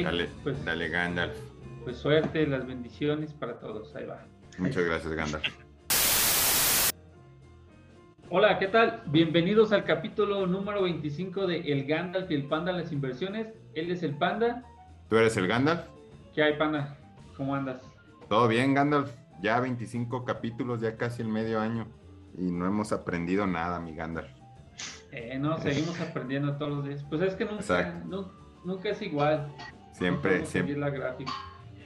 Dale, pues, dale Gandalf. Pues suerte, las bendiciones para todos. Ahí va. Muchas gracias, Gandalf. Hola, ¿qué tal? Bienvenidos al capítulo número 25 de El Gandalf y el Panda las inversiones. Él es el Panda. ¿Tú eres el Gandalf? ¿Qué hay, Panda? ¿Cómo andas? Todo bien, Gandalf. Ya 25 capítulos, ya casi el medio año. Y no hemos aprendido nada, mi Gandalf. Eh, no, seguimos aprendiendo todos los días. Pues es que nunca, nunca es igual. Siempre, siempre, seguir la gráfica.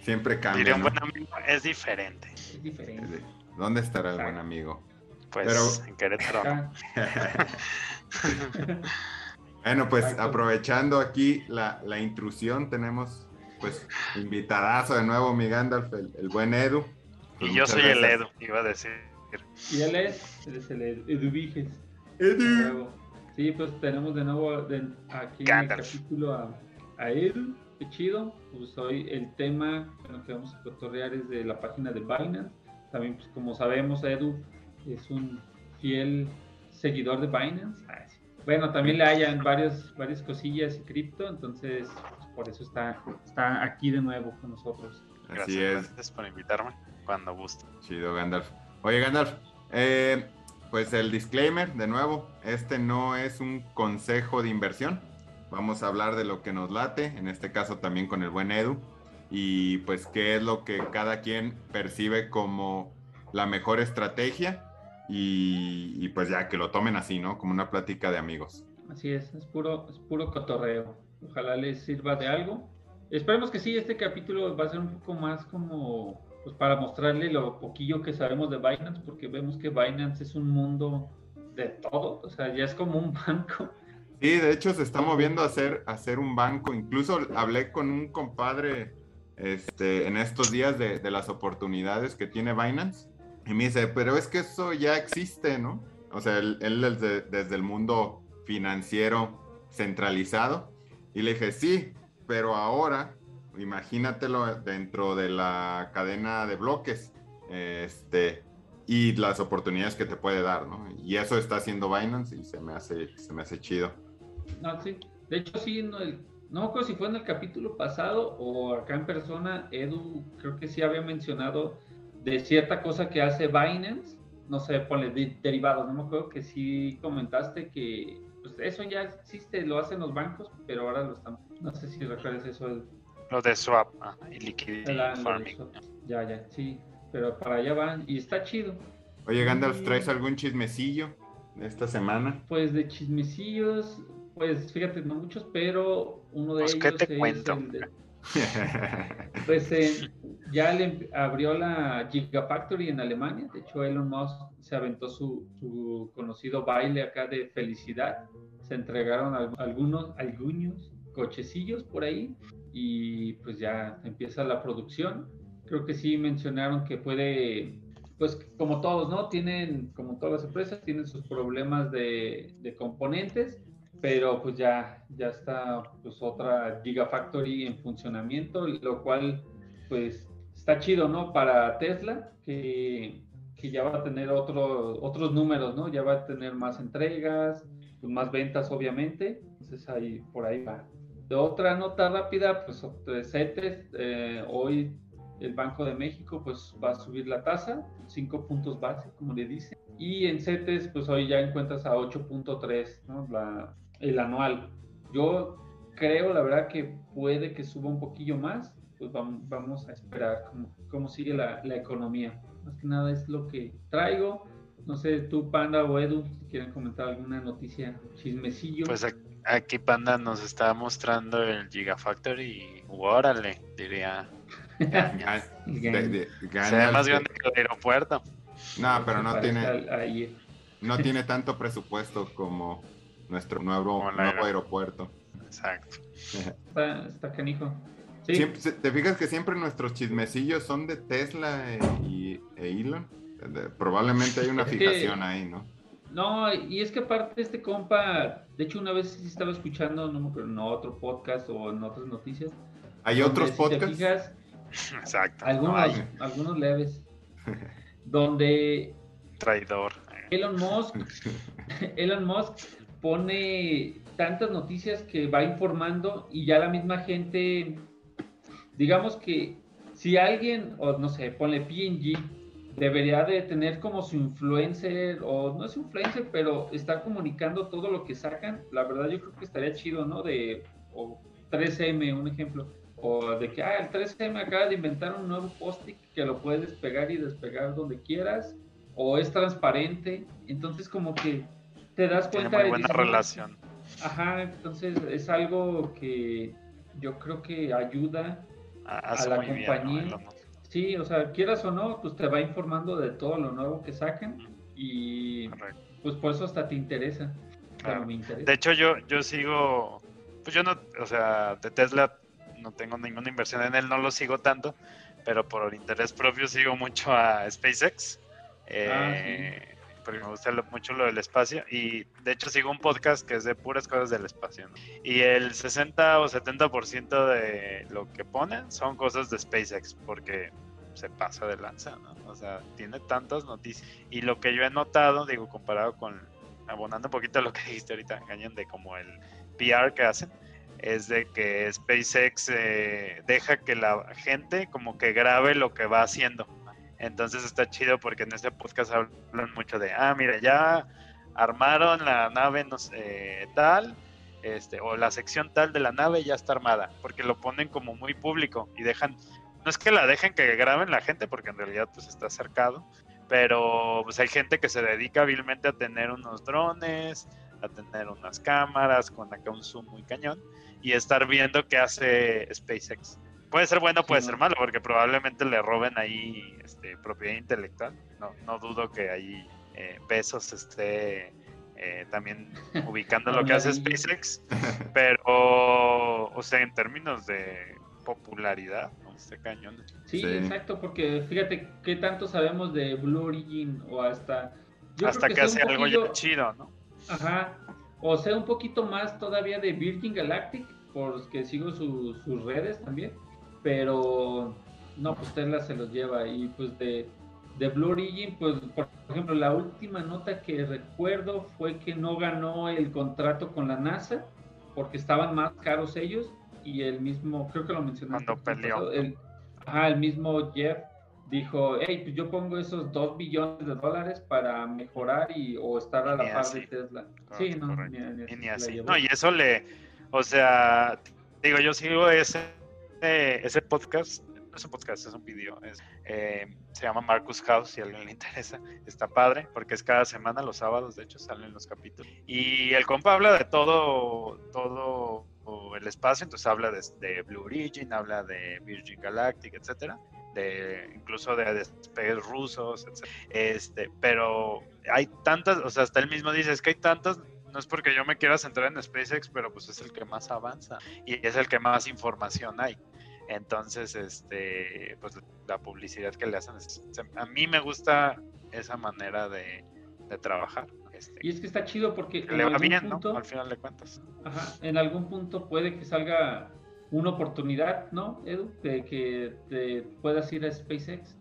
siempre Diría cambia, un ¿no? buen amigo, es diferente. Es diferente. ¿Dónde estará el buen amigo? Pues Pero- en Querétaro. Bueno, pues Exacto. aprovechando aquí la, la intrusión, tenemos pues invitadazo de nuevo, mi Gandalf, el, el buen Edu. Pues Y yo muchas soy el. Edu, iba a decir. y él es, él es el Eduviges. Edu. Sí, pues tenemos de nuevo de- aquí Gandalf. en el capítulo a, a Edu. Qué chido. Pues hoy el tema bueno, que vamos a cotorrear es de la página de Binance. También, pues como sabemos, Edu es un fiel seguidor de Binance. Sí. Bueno, también le hayan varias, varias cosillas y cripto, entonces pues, por eso está, está aquí de nuevo con nosotros. Gracias, Así es, gracias por invitarme cuando guste. chido Gandalf. Oye Gandalf, eh, pues el disclaimer de nuevo, este no es un consejo de inversión. Vamos a hablar de lo que nos late, en este caso también con el buen Edu, y pues qué es lo que cada quien percibe como la mejor estrategia y, y pues ya que lo tomen así, ¿no? Como una plática de amigos. Así es, es puro, es puro cotorreo. Ojalá les sirva de algo. Esperemos que sí, este capítulo va a ser un poco más como pues para mostrarle lo poquillo que sabemos de Binance, porque vemos que Binance es un mundo de todo, o sea, ya es como un banco. Sí, de hecho se está moviendo a hacer, a hacer un banco. Incluso hablé con un compadre este, en estos días de, las oportunidades que tiene Binance. Y me dice, pero es que eso ya existe, ¿no? O sea, él, él desde, desde el mundo financiero centralizado. Y le dije, sí, pero ahora imagínatelo dentro de la cadena de bloques. Este, y las oportunidades que te puede dar, ¿no? Y eso está haciendo Binance y se me hace, se me hace chido. No, sí. De hecho, sí, no, el- no me acuerdo si fue en el capítulo pasado o acá en persona, Edu creo que sí había mencionado de cierta cosa que hace Binance, no sé, ponle de- derivados, no me acuerdo que sí comentaste que pues eso ya existe, lo hacen los bancos, pero ahora lo están, no sé si recuerdas eso, Edu. Lo de swap ah, y liquidity El- el- farming. Ya, ya, sí, pero para allá van y está chido. Oye, Gandalf, ¿traes algún chismecillo de esta semana? Pues de chismecillos, pues fíjate, no muchos, pero uno de Pues, ellos ¿qué te es cuento? el de- Pues eh, ya le abrió la Gigafactory en Alemania. De hecho, Elon Musk se aventó su, su conocido baile acá de felicidad. Se entregaron al- algunos, algunos cochecillos por ahí y pues ya empieza la producción. Creo que sí mencionaron que puede, pues como todos, ¿no? Tienen, como todas las empresas, tienen sus problemas de, de componentes pero pues ya, ya está pues otra Gigafactory en funcionamiento, lo cual pues está chido, ¿no? Para Tesla, que, que ya va a tener otro, otros números, ¿no? Ya va a tener más entregas, pues más ventas obviamente, entonces ahí, por ahí va. De otra nota rápida, pues CETES, eh, hoy el Banco de México pues va a subir la tasa, 5 puntos base, como le dicen, y en CETES pues hoy ya encuentras a 8.3, ¿no? La, el anual. Yo creo, la verdad, que puede que suba un poquillo más. Pues vamos, vamos a esperar cómo, cómo sigue la, la, economía. Más que nada es lo que traigo. No sé, tú, Panda o Edu, si quieren comentar alguna noticia, chismecillo. Pues aquí Panda nos está mostrando el Gigafactory y órale, diría. Ga- El de- de- Se ve más grande que el aeropuerto. No, pero no tiene, no tiene tanto presupuesto como nuestro nuevo, nuevo aer- aeropuerto. Exacto. Está, está canijo. Sí, Siempre- se- ¿Te fijas que siempre nuestros chismecillos son de Tesla e, y, e Elon? Probablemente hay una Es que- fijación ahí, ¿no? No, y es que aparte este compa, de hecho una vez sí estaba escuchando, no me acuerdo, en otro podcast o en otras noticias. Hay otros si podcasts. te fijas, Exacto. algunos, algunos leves, donde traidor. Elon Musk, Elon Musk pone tantas noticias que va informando y ya la misma gente digamos que si alguien, o no sé, ponle PNG, debería de tener como su influencer, o no es influencer, pero está comunicando todo lo que sacan, la verdad yo creo que estaría chido, ¿no? De, o 3M, un ejemplo, o de que, ah, el 3M acaba de inventar un nuevo post que lo puedes pegar y despegar donde quieras, o es transparente, entonces como que te das cuenta Tiene muy buena relación. Ajá, entonces es algo que yo creo que ayuda a la compañía. sí, o sea, quieras o no, pues te va informando de todo lo nuevo que sacan y pues por eso hasta te interesa. De hecho, yo, yo sigo, pues yo no, o sea, de Tesla no tengo ninguna inversión en él, no lo sigo tanto, pero por interés propio sigo mucho a SpaceX. Ah, eh, porque me gusta mucho lo del espacio y de hecho sigo un podcast que es de puras cosas del espacio. Y el 60 o 70% de lo que ponen son cosas de SpaceX porque se pasa de lanza. O sea, tiene tantas noticias. Y lo que yo he notado, digo, comparado con, abonando un poquito a lo que dijiste ahorita, engañan de como el PR que hacen, es de que SpaceX eh, deja que la gente como que grabe lo que va haciendo. Entonces está chido porque en este podcast hablan mucho de, ah, mira, ya armaron la nave no sé, tal, este, o la sección tal de la nave ya está armada, porque lo ponen como muy público y dejan, no es que la dejen que graben la gente, porque en realidad pues está cercado, pero pues hay gente que se dedica hábilmente a tener unos drones, a tener unas cámaras con acá un zoom muy cañón y estar viendo qué hace SpaceX. Puede ser bueno, puede ser malo, porque probablemente le roben ahí este, propiedad intelectual. No, no dudo que ahí eh, Besos esté eh, también ubicando lo que hace SpaceX, pero, o sea, en términos de popularidad, este cañón. Sí, exacto, porque fíjate qué tanto sabemos de Blue Origin o hasta... hasta que, hace algo ya chido, ¿no? Ajá, o sea, un poquito más todavía de Virgin Galactic, porque sigo sus redes también pero no, pues Tesla se los lleva y pues de, de Blue Origin, pues por ejemplo, la última nota que recuerdo fue que no ganó el contrato con la NASA porque estaban más caros ellos y el mismo, creo que lo mencionaste. Cuando peleó. El, ajá, el mismo Jeff dijo, hey, pues yo pongo esos 2 billones de dólares para mejorar y o estar a la par de Tesla. sí, no, ni, así. No, y eso le, o sea, digo, yo sigo ese ese podcast, no es un podcast, es un video, eh, se llama Marcus House, si a alguien le interesa, está padre, porque es cada semana, los sábados, de hecho, salen los capítulos. Y el compa habla de todo, todo el espacio, entonces habla de, Blue Origin, habla de Virgin Galactic, etcétera, de incluso de despegues rusos, etcétera. Este, pero hay tantas, o sea, hasta él mismo dice, es que hay tantas no es porque yo me quiera centrar en SpaceX, pero pues es el que más avanza y es el que más información hay. Entonces, este, pues la publicidad que le hacen, a mí me gusta esa manera de, trabajar. Este, y es que está chido porque le va bien, ¿no? Al final de cuentas. Ajá, en algún punto puede que salga una oportunidad, ¿no, Edu? De que te puedas ir a SpaceX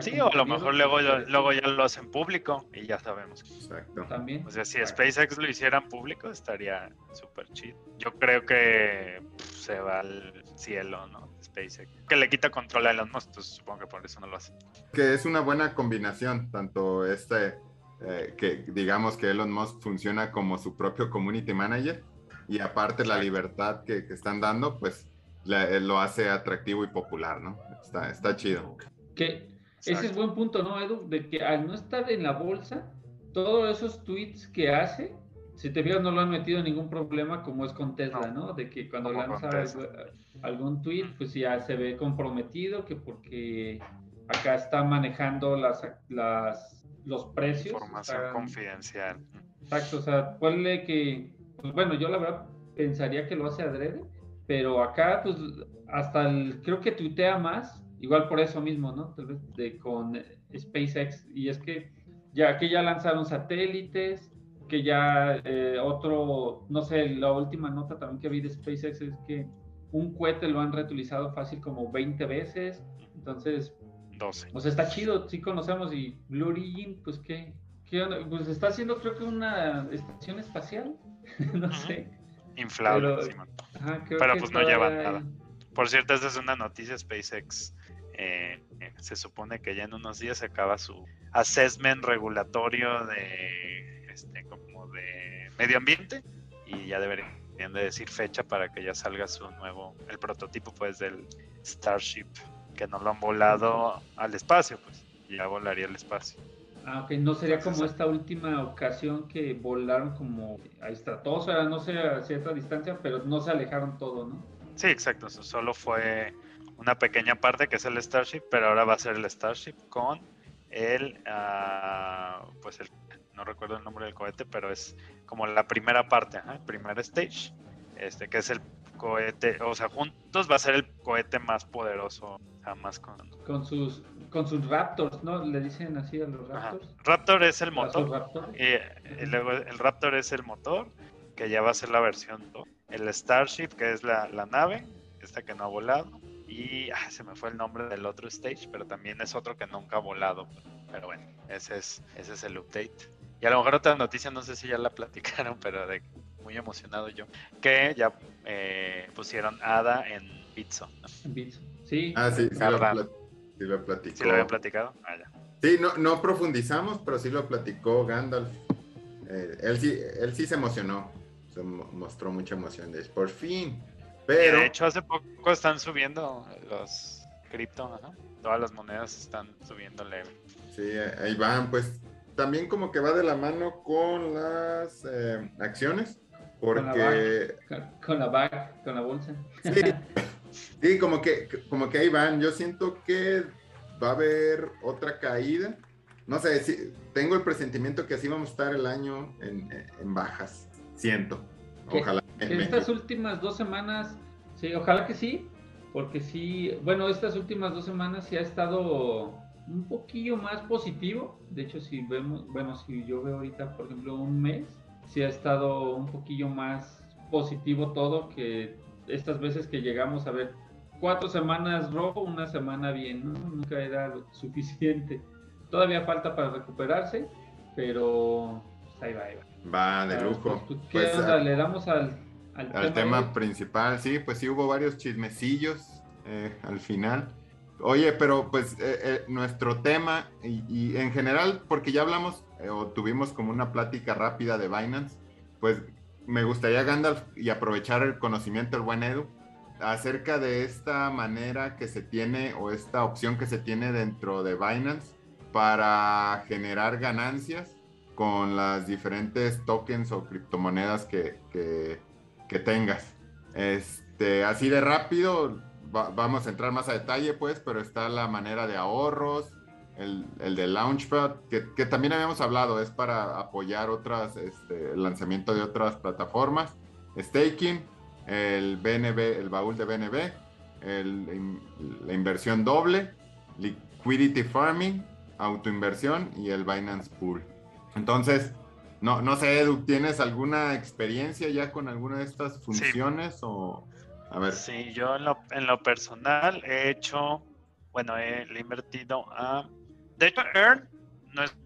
sí, o a lo mejor luego, luego ya lo hacen público y ya sabemos. Exacto. También. O sea, si SpaceX lo hicieran público, estaría súper chido. Yo creo que se va al cielo, ¿no? SpaceX. Que le quita control a Elon Musk, entonces supongo que por eso no lo hace. Que es una buena combinación, tanto este, eh, que digamos que Elon Musk funciona como su propio community manager y aparte la libertad que, están dando, pues lo hace atractivo y popular, ¿no? Está, está chido. Que ese es buen punto, ¿no, Edu? De que al no estar en la bolsa, todos esos tweets que hace, si te fijas, no lo han metido en ningún problema como es con Tesla, ¿no? De que cuando lanza algún tweet, pues ya se ve comprometido, que porque acá está manejando las, las los precios. Información confidencial. Exacto, o sea, puede que, pues bueno, yo la verdad pensaría que lo hace adrede, pero acá, pues hasta el, creo que tuitea más Igual por eso mismo, ¿no? Tal vez de, con SpaceX. Y es que ya que ya lanzaron satélites, que ya eh, otro, no sé, la última nota también que vi de SpaceX es que un cohete lo han reutilizado fácil como 20 veces. Entonces, 12. Pues está chido, sí conocemos. Y Blue Origin, pues qué, qué Pues está haciendo creo que una estación espacial. no sé. Inflable, pero, pero pues no lleva nada Por cierto, esa es una noticia SpaceX. Eh, se supone que ya en unos días se acaba su assessment regulatorio de este, como de medio ambiente y ya deberían de decir fecha para que ya salga su nuevo, el prototipo pues del Starship, que no lo han volado al espacio, pues ya volaría al espacio. Ah, ok, no sería como esta última ocasión que volaron como a estratosfera, no sé a cierta distancia, pero no se alejaron todo, ¿no? Sí, exacto, solo fue una pequeña parte que es el Starship, pero ahora va a ser el Starship con el, uh, pues el, no recuerdo el nombre del cohete, pero es como la primera parte, el primer stage, este que es el cohete, o sea, juntos va a ser el cohete más poderoso jamás con... Con sus, con sus Raptors, ¿no? Le dicen así a los Raptors. Raptor es el motor. Y, luego el Raptor es el motor, que ya va a ser la versión 2. El Starship, que es la, la nave, esta que no ha volado. Y ah, se me fue el nombre del otro stage, pero también es otro que nunca ha volado. Pero bueno, ese es, ese es el update. Y a lo mejor otra noticia, no sé si ya la platicaron, pero de muy emocionado yo, que ya eh, pusieron Ada en Bitso, sí. Ah, sí, sí lo, sí lo platicó. Sí lo había platicado. Ah, ya. Sí, no, no profundizamos, pero sí lo platicó Gandalf. Eh, él, sí, él sí se emocionó, se mostró mucha emoción de por fin. Pero... de hecho, hace poco están subiendo los cripto, todas las monedas están subiendo leve. Sí, ahí van, pues también como que va de la mano con las eh, acciones, porque... Con la, bag, con la bolsa. Sí, como, que, como que ahí van. Yo siento que va a haber otra caída. No sé, si, tengo el presentimiento que así vamos a estar el año en, bajas. Siento. Ojalá. Estas últimas dos semanas, sí, ojalá que sí, porque sí, bueno, estas últimas dos semanas sí ha estado un poquillo más positivo. De hecho, si vemos, bueno, si yo veo ahorita, por ejemplo, un mes, sí ha estado un poquillo más positivo todo que estas veces que llegamos a ver cuatro semanas rojo, una semana bien, nunca era suficiente. Todavía falta para recuperarse, pero pues, ahí va, ahí va. Va, de lujo. Pues, ¿Qué pues, ¿Le damos al, al, tema, principal? Sí, pues sí hubo varios chismecillos eh, al final. Oye, pero pues eh, eh, nuestro tema y, en general, porque ya hablamos eh, o tuvimos como una plática rápida de Binance, pues me gustaría, Gandalf, y aprovechar el conocimiento del buen Edu, acerca de esta manera que se tiene o esta opción que se tiene dentro de Binance para generar ganancias con las diferentes tokens o criptomonedas que, que, que tengas. Este, así de rápido, vamos a entrar más a detalle, pues, pero está la manera de ahorros, el, el de Launchpad, que, que, también habíamos hablado, es para apoyar otras, este, el lanzamiento de otras plataformas, staking, el BNB, el baúl de BNB, la inversión doble, liquidity farming, autoinversión y el Binance Pool. Entonces, no, no sé, Edu, ¿tienes alguna experiencia ya con alguna de estas funciones o a ver. Sí, yo en lo, en lo personal he hecho, bueno, he, invertido a... De hecho, Earn no es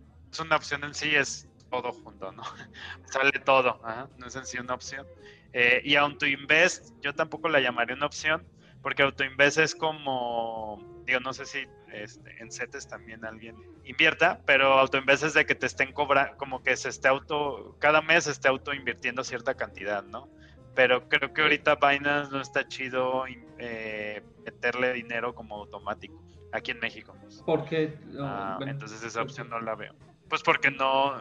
una opción en sí, es todo junto, ¿no? Sale todo, no es en sí una opción. Eh, y AutoInvest, yo tampoco la llamaría una opción, porque AutoInvest es como, digo, no sé si este, en CETES también alguien invierta, pero AutoInvest es de que te estén cobrando, como que se esté auto, cada mes se esté auto invirtiendo cierta cantidad, ¿no? pero creo que ahorita Binance no está chido eh, meterle dinero como automático aquí en México. ¿Por qué? Ah, entonces esa opción no la veo. Pues porque no,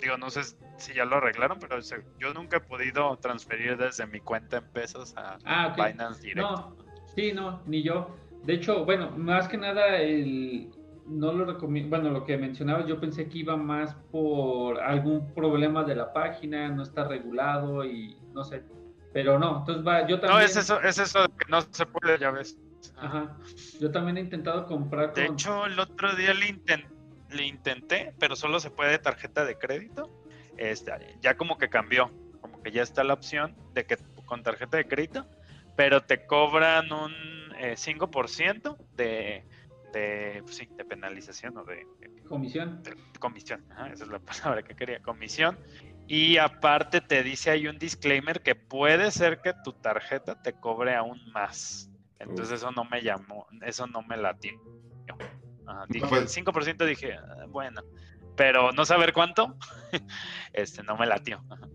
digo, no sé si ya lo arreglaron, pero yo nunca he podido transferir desde mi cuenta en pesos a ah, Binance directo. No, sí, no, ni yo. De hecho, bueno, más que nada el, no lo recomiendo, bueno, lo que mencionaba, yo pensé que iba más por algún problema de la página, no está regulado y no sé, pero no, entonces va, yo también... No, es eso, es eso de que no se puede, ya ves. Ajá. Yo también he intentado comprar. De hecho, el otro día le, le intenté, pero solo se puede de tarjeta de crédito. Este, ya como que cambió, como que ya está la opción de que con tarjeta de crédito, pero te cobran un 5% eh, de, de, pues sí, de penalización o de, comisión. comisión, esa es la palabra que quería, comisión. Y aparte te dice hay un disclaimer que puede ser que tu tarjeta te cobre aún más. Entonces eso no me llamó, eso no me latió. Ajá, dije, Pues- 5% dije, "Ah, bueno, pero no saber cuánto, este, no me latió.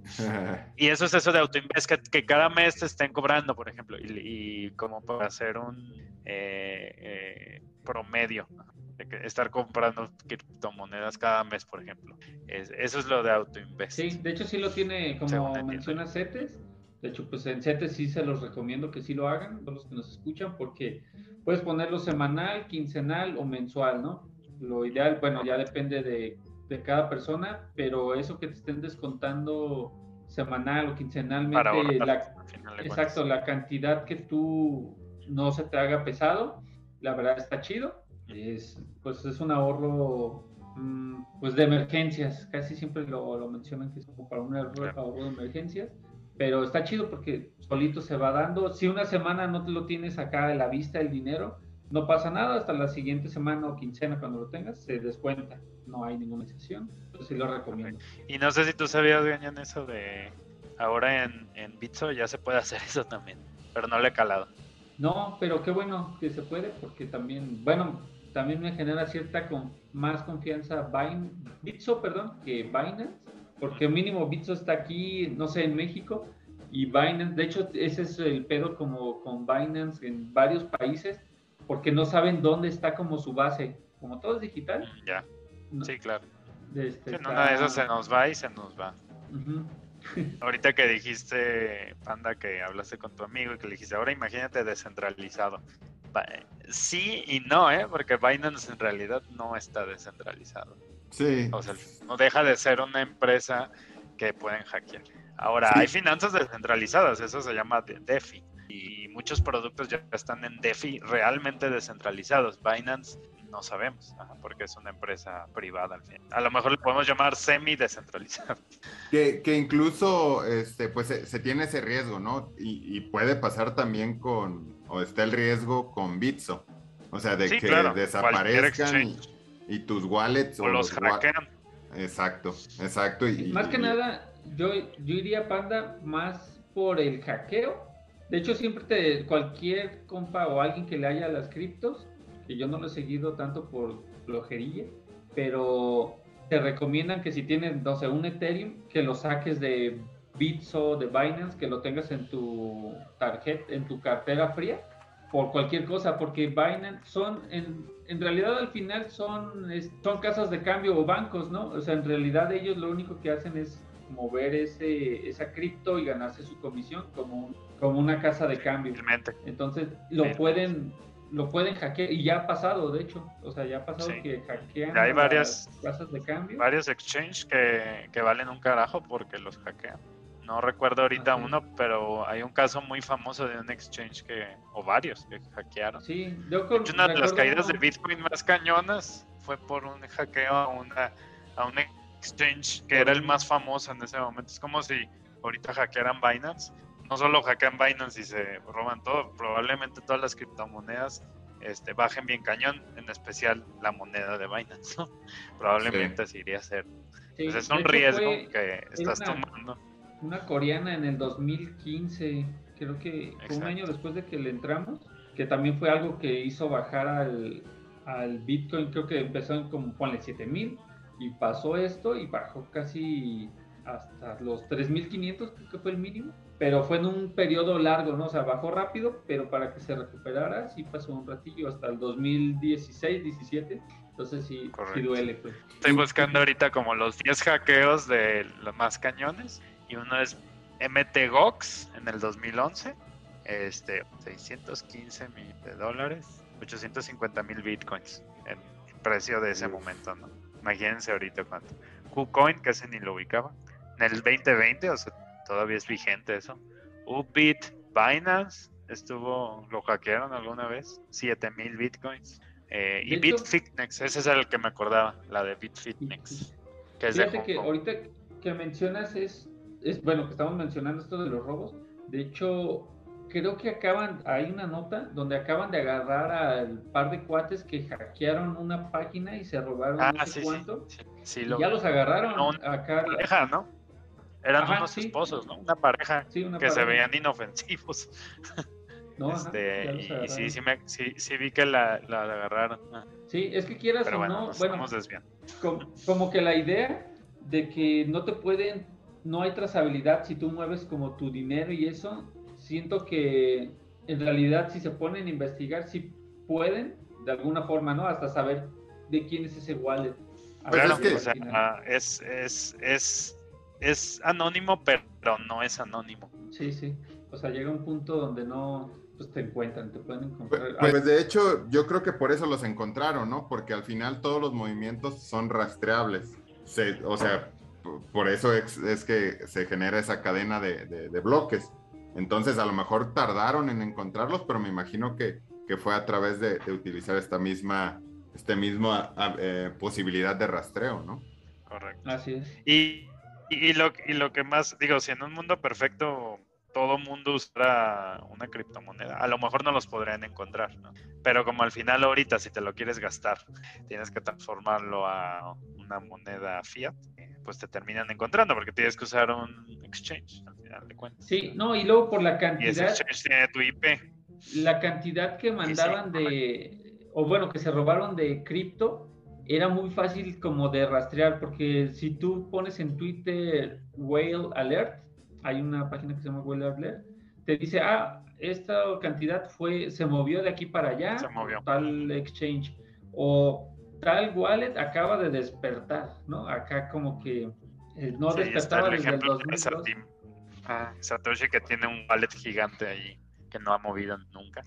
Y eso es eso de autoinvest, que, que cada mes te estén cobrando, por ejemplo, y, y como para hacer un eh, eh, promedio, de que estar comprando criptomonedas cada mes, por ejemplo. Es- eso es lo de autoinvest. Sí, de hecho sí lo tiene, como menciona CETES. De hecho, pues en CETES sí se los recomiendo que sí lo hagan, todos los que nos escuchan, porque puedes ponerlo semanal, quincenal o mensual, ¿no? Lo ideal, bueno, ya depende de, de cada persona, pero eso que te estén descontando semanal o quincenalmente, para ahorrar, la, de exacto, la cantidad que tú no se te haga pesado, la verdad está chido. Es, pues es un ahorro mm, pues de emergencias, casi siempre lo, lo mencionan que es como para un ahorro, Claro. de emergencias, pero está chido porque solito se va dando. Si una semana no te lo tienes acá a la vista el dinero, no pasa nada, hasta la siguiente semana o quincena cuando lo tengas se descuenta, no hay ninguna excepción, entonces sí lo recomiendo. Y no sé si tú sabías, Gañan, eso de ahora en, en Bitso ya se puede hacer eso también, pero no le he calado. No, pero qué bueno que se puede, porque también, bueno, también me genera cierta con, más confianza Bitso, perdón, que Binance, porque mínimo Bitso está aquí, no sé, en México, y Binance, de hecho, ese es el pedo como con Binance en varios países, porque no saben dónde está como su base, como todo es digital. Mm, Ya, no- sí, claro. este, en está- una de esas se nos va y se nos va. Ahorita que dijiste, Panda, que hablaste con tu amigo y que le dijiste, ahora imagínate descentralizado. Ba- Sí y no, ¿eh? Porque Binance en realidad no está descentralizado. Sí. O sea, no deja de ser una empresa que pueden hackear. Ahora, Sí. hay finanzas descentralizadas, eso se llama de- DeFi. Y muchos productos ya están en DeFi realmente descentralizados. Binance no sabemos, ajá, porque es una empresa privada al fin. A lo mejor le podemos llamar semi-descentralizado. Que, que incluso este, pues se, se tiene ese riesgo, ¿no? Y, y puede pasar también con, o está el riesgo con Bitso. O sea, de Sí, que claro, desaparezcan y, tus wallets O los wa- hackean. Exacto, exacto. Y, Más que y- nada, yo, yo iría Panda más por el hackeo. De hecho, siempre te, cualquier compa o alguien que le haya las criptos, que yo no lo he seguido tanto por flojería, pero te recomiendan que si tienes, no sé, un Ethereum, que lo saques de Bitso, de Binance, que lo tengas en tu tarjeta, en tu cartera fría, por cualquier cosa, porque Binance son, en, en realidad al final son, son casas de cambio o bancos, ¿no? O sea, en realidad ellos lo único que hacen es mover ese, esa cripto y ganarse su comisión como, un- como una casa de cambio. Entonces lo pueden lo pueden hackear y ya ha pasado, de hecho, o sea, ya ha pasado Sí. que hackean Ya hay varias- las casas de cambio. Varios exchanges que, que valen un carajo porque los hackean. No recuerdo ahorita uno, pero hay un caso muy famoso de un exchange que, o varios que hackearon. Sí, yo De con, hecho, una de las caídas de Bitcoin más cañonas fue por un hackeo a, una, a un exchange que era el más famoso en ese momento. Es como si ahorita hackearan Binance. No solo hackean Binance y se roban todo, probablemente todas las criptomonedas este, bajen bien cañón, en especial la moneda de Binance. ¿no? Probablemente así iría a ser. sí, Pues es un riesgo fue que estás una- tomando. una coreana en el 2015, creo que fue un año después de que le entramos, que también fue algo que hizo bajar al, al Bitcoin, creo que empezó en como, ponle 7000 y pasó esto y bajó casi hasta los 3500, creo que fue el mínimo, pero fue en un periodo largo, ¿no? O sea, bajó rápido, pero para que se recuperara sí pasó un ratillo, hasta el 2016, 17, entonces sí, duele, pues. Estoy buscando ahorita como los 10 hackeos de los más cañones. Y uno es MTGOX en el 2011. Este, 615 mil de dólares. 850 mil bitcoins en precio de ese momento, ¿no? Imagínense ahorita cuánto. KuCoin, que ese ni lo ubicaba. En el 2020, o sea, todavía es vigente eso. Ubit, Binance, estuvo, lo hackearon alguna vez. 7 mil bitcoins. Eh, y Bitfinex, ese es el que me acordaba, la de Bitfinex, que es de Fíjate que ahorita que mencionas es, es, bueno, que estamos mencionando esto de los robos. De hecho, creo que acaban, hay una nota donde acaban de agarrar al par de cuates que hackearon una página y se robaron Ah, no sé sí, sí, cuánto. sí, sí, Y lo ya los agarraron No, una acá. pareja, ¿no? Eran Ajá, unos esposos, ¿no? Una pareja una que se veían inofensivos. ¿no? Este, y sí, sí, me, sí, sí, vi que la, la, agarraron. Sí, es que quieras o no, bueno, como, como, que la idea de que no te pueden, no hay trazabilidad si tú mueves como tu dinero y eso, siento que en realidad si se ponen a investigar, si pueden, de alguna forma, ¿no? Hasta saber de quién es ese wallet. Claro, que, o sea, es, es, es, es anónimo, pero no es anónimo. Sí, sí. O sea, llega un punto donde no pues, te encuentran, te pueden encontrar. Pues, pues, de hecho, yo creo que por eso los encontraron, ¿no? Porque al final todos los movimientos son rastreables. o sea, por eso es, que se genera esa cadena de, de, bloques. Entonces, a lo mejor tardaron en encontrarlos, pero me imagino que, que fue a través de, utilizar esta misma, este mismo eh, posibilidad de rastreo, ¿no? Correcto. Así es. Y, y, lo, y lo que más, digo, si en un mundo perfecto todo mundo usara una criptomoneda. A lo mejor no los podrían encontrar, ¿no? Pero como al final ahorita si te lo quieres gastar, tienes que transformarlo a una moneda fiat, pues te terminan encontrando porque tienes que usar un exchange al final de cuentas. Sí, no, y luego por la cantidad... Y ese exchange tiene tu IP. La cantidad que mandaban de... O bueno, que se robaron de cripto, era muy fácil como de rastrear porque si tú pones en Twitter Whale Alert, hay una página que se llama Whale te dice, ah, esta cantidad fue, se movió de aquí para allá, se movió. tal exchange, o tal wallet acaba de despertar, ¿no? Acá como que eh, no despertaba desde el 2002. Ah, Satoshi que tiene un wallet gigante ahí que no ha movido nunca.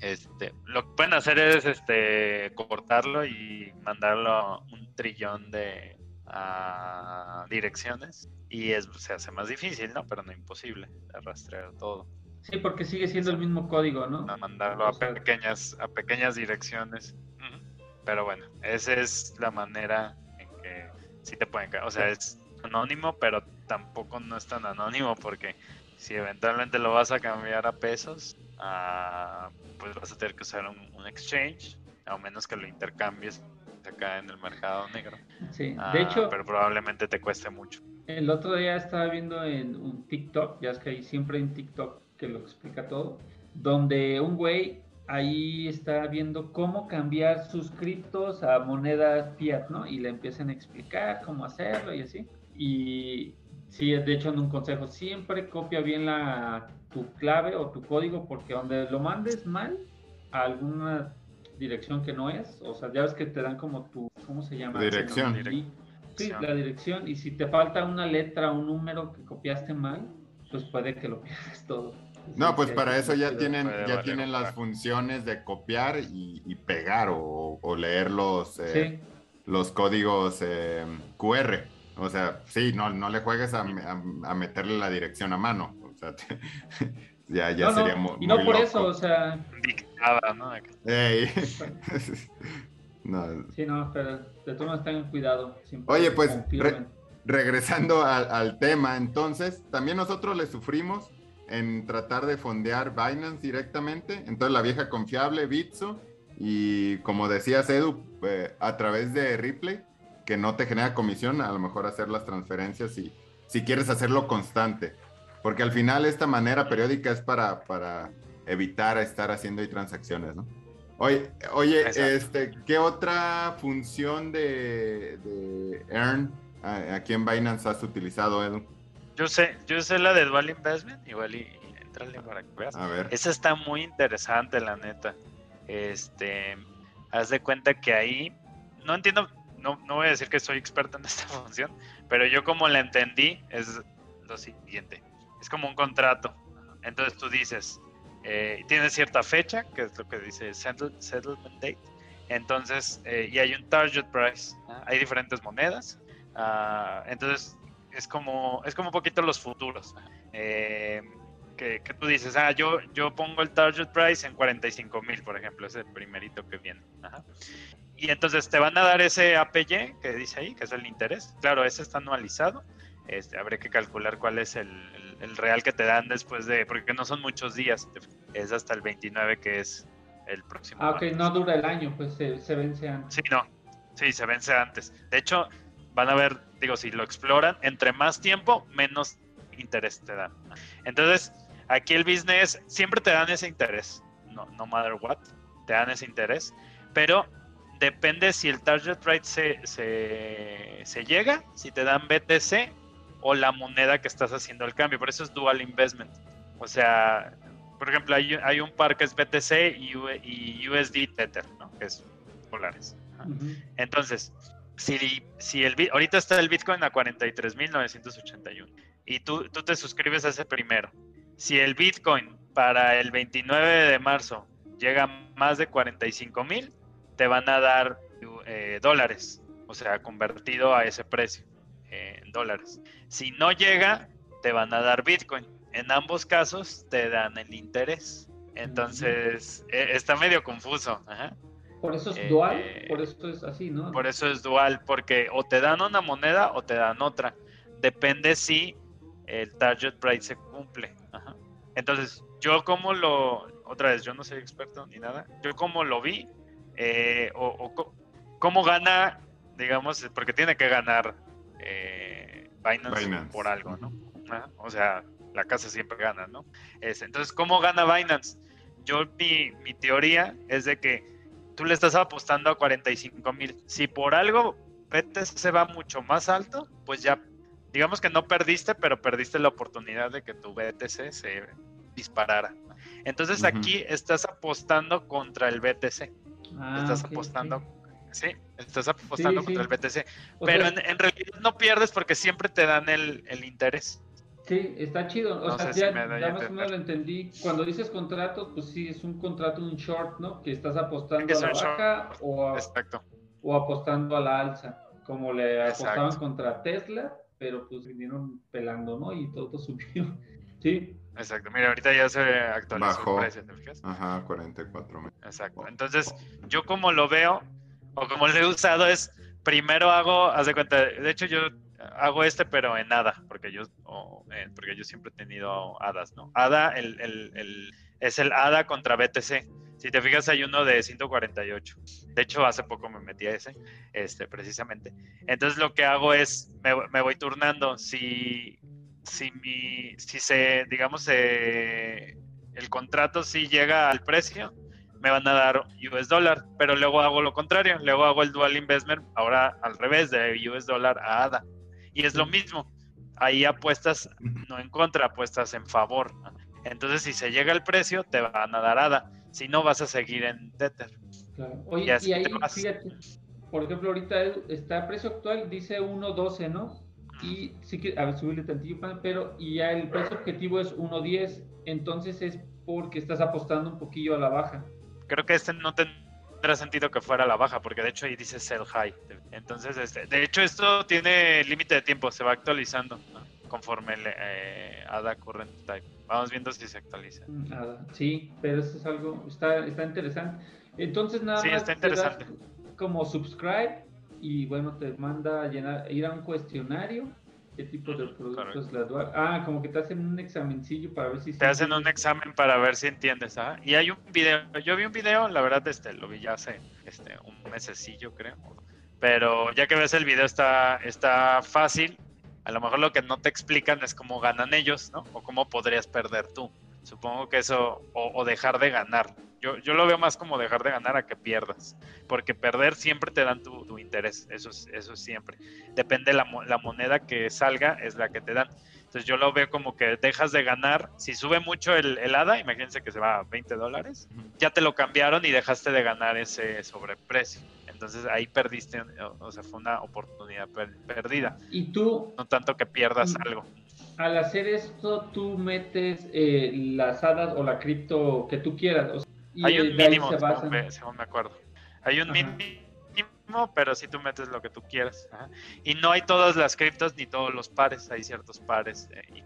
Este, lo que pueden hacer es este cortarlo y mandarlo un trillón de direcciones y es, se hace más difícil, ¿no? Pero no imposible rastrear todo. Sí, porque sigue siendo el mismo código, ¿no? mandarlo a pequeñas, a pequeñas direcciones. Pero bueno, esa es la manera en que sí te pueden caer. O sea, es anónimo, pero tampoco no es tan anónimo porque si eventualmente lo vas a cambiar a pesos, ah, pues vas a tener que usar un, un exchange, a menos que lo intercambies acá en el mercado negro. Sí, de ah, hecho. Pero probablemente te cueste mucho. El otro día estaba viendo en un TikTok, ya es que hay siempre en TikTok que lo explica todo, donde un güey ahí está viendo cómo cambiar sus criptos a monedas fiat, ¿no? Y le empiezan a explicar cómo hacerlo y así. Y sí, de hecho, en un consejo, siempre copia bien la, tu clave o tu código, porque donde lo mandes mal a alguna dirección que no es, o sea, ya ves que te dan como tu, ¿cómo se llama? Dirección. Sí, la dirección, y si te falta una letra, un número que copiaste mal, pues puede que lo pierdas todo. No, pues para eso ya tienen, ya tienen las funciones de copiar y, pegar o, leer los, eh, los códigos eh, QR. O sea, sí, no, no le juegues a, meterle la dirección a mano. O sea, ya, ya sería muy, Y no por eso, o sea. Dictada, ¿no? no. Sí, no, pero de todas tengan cuidado. Oye, pues, regresando al, tema, entonces, también nosotros le sufrimos en tratar de fondear Binance directamente. Entonces, la vieja confiable, Bitso, y como decías, Edu, eh, a través de Ripley, que no te genera comisión, a lo mejor hacer las transferencias y si quieres hacerlo constante. Porque al final esta manera periódica es para, para evitar estar haciendo transacciones, ¿no? Oye, oye este, ¿qué otra función de, Earn aquí en Binance has utilizado, Edu? Yo sé, yo sé la de Dual Investment, igual y, entrale para que veas. A ver. Esa está muy interesante, la neta. Este, haz de cuenta que ahí, no entiendo, no, no voy a decir que soy experto en esta función, pero yo como la entendí es lo siguiente es como un contrato. Entonces tú dices, eh, tienes cierta fecha, que es lo que dice settlement date. Entonces, eh, y hay un target price. Hay diferentes monedas. Ah, entonces, es como, es como un poquito los futuros. Eh, que, tú dices, ah, yo, yo pongo el target price en 45 mil, por ejemplo, es el primerito que viene. Y entonces te van a dar ese APY que dice ahí, que es el interés. Claro, ese está anualizado. Este, habría que calcular cuál es el, el real que te dan después de, porque no son muchos días, es hasta el 29 que es el próximo. Ah, ok, no dura el año, pues se, vence antes. Sí, no, sí, se vence antes. De hecho, van a ver, digo, si lo exploran, entre más tiempo, menos interés te dan. Entonces, aquí el business siempre te dan ese interés, no, no matter what, te dan ese interés, pero depende si el target rate se, se, se, llega, si te dan BTC o la moneda que estás haciendo el cambio. Por eso es dual investment. O sea, por ejemplo, hay, hay un par que es BTC y, y USD Tether, ¿no? que es dólares. Entonces, si, si el ahorita está el Bitcoin a 43.981 y tú, tú te suscribes a ese primero. Si el Bitcoin para el 29 de marzo llega a más de 45.000, te van a dar eh, dólares, o sea, convertido a ese precio en dólares. Si no llega, te van a dar Bitcoin. En ambos casos te dan el interés. Entonces, e, está medio confuso. Por eso es dual, eh, por eso es así, ¿no? Por eso es dual, porque o te dan una moneda o te dan otra. Depende si el target price se cumple. Entonces, yo como lo, otra vez, yo no soy experto ni nada, yo como lo vi, eh, o, cómo gana, digamos, porque tiene que ganar eh, Binance, por algo, ¿no? o sea, la casa siempre gana, ¿no? Es, entonces, ¿cómo gana Binance? Yo, mi, mi teoría es de que tú le estás apostando a 45 mil. Si por algo BTC se va mucho más alto, pues ya, digamos que no perdiste, pero perdiste la oportunidad de que tu BTC se disparara. Entonces aquí estás apostando contra el BTC. Ah, estás apostando, sí, estás apostando contra el BTC. pero en, realidad no pierdes porque siempre te dan el, el interés. Sí, está chido. O sea, ya, más o menos lo entendí. Cuando dices contratos, pues sí, es un contrato, un short, ¿no? Que estás apostando a la baja o, o, apostando a la alza, como le apostaban contra Tesla, pero pues vinieron pelando, ¿no? Y todo, subió. Sí. Exacto. Mira, ahorita ya se actualizó el precio, ¿te fijas? Ajá, 44 mil. Exacto. Entonces, yo como lo veo, o como lo he usado, es primero hago, haz de cuenta, de hecho yo hago este, pero en ADA, porque yo, eh, porque yo siempre he tenido HADAs, ¿no? ADA el, el, es el ADA contra BTC. Si te fijas, hay uno de 148. De hecho, hace poco me metí a ese, este, precisamente. Entonces, lo que hago es, me, voy turnando. Si, si, mi, si se, digamos, el contrato si llega al precio, me van a dar US dólar, pero luego hago lo contrario, luego hago el dual investment, ahora al revés, de US dólar a ADA. Y es lo mismo, ahí apuestas no en contra, apuestas en favor. Entonces, si se llega el precio, te van a dar ADA. Si no, vas a seguir en Tether. Claro. Oye, y, ahí, fíjate, por ejemplo, ahorita está precio actual, dice 1.12, ¿no? Y sí que, a ver, subirle tantillo, pero y ya el precio objetivo es 1.10, entonces es porque estás apostando un poquillo a la baja. Creo que este no tendrá sentido que fuera la baja, porque de hecho ahí dice sell high. Entonces, este, de hecho, esto tiene límite de tiempo, se va actualizando conforme el eh, ADA Current Type. Vamos viendo si se actualiza. Mm, sí, pero eso es algo, está, está interesante. Entonces, nada sí, más. está interesante. como subscribe y bueno, te manda a llenar, ir a un cuestionario. ¿Qué tipo de productos? Ah, como que te hacen un examencillo para ver si. Te hacen un examen para ver si entiendes, ¿ah? Y hay un video, yo vi un video, la verdad, este, lo vi ya hace este, un mesecillo, creo, pero ya que ves el video está, está fácil. A lo mejor lo que no te explican es cómo ganan ellos, ¿no? O cómo podrías perder tú. Supongo que eso, o, dejar de ganar. Yo, yo, lo veo más como dejar de ganar a que pierdas. Porque perder siempre te dan tu, interés. Eso es, eso siempre. Depende la, la moneda que salga, es la que te dan. Entonces yo lo veo como que dejas de ganar. Si sube mucho el, el ADA, imagínense que se va a 20 dólares, ya te lo cambiaron y dejaste de ganar ese sobreprecio. Entonces ahí perdiste, o sea, fue una oportunidad perdida. Y tú... No tanto que pierdas mm, algo. Al hacer esto, tú metes eh, las hadas o la cripto que tú quieras. Hay un mínimo, según me, acuerdo. Hay un mínimo, pero si tú metes lo que tú quieras. Y no hay todas las criptos ni todos los pares, hay ciertos pares eh, y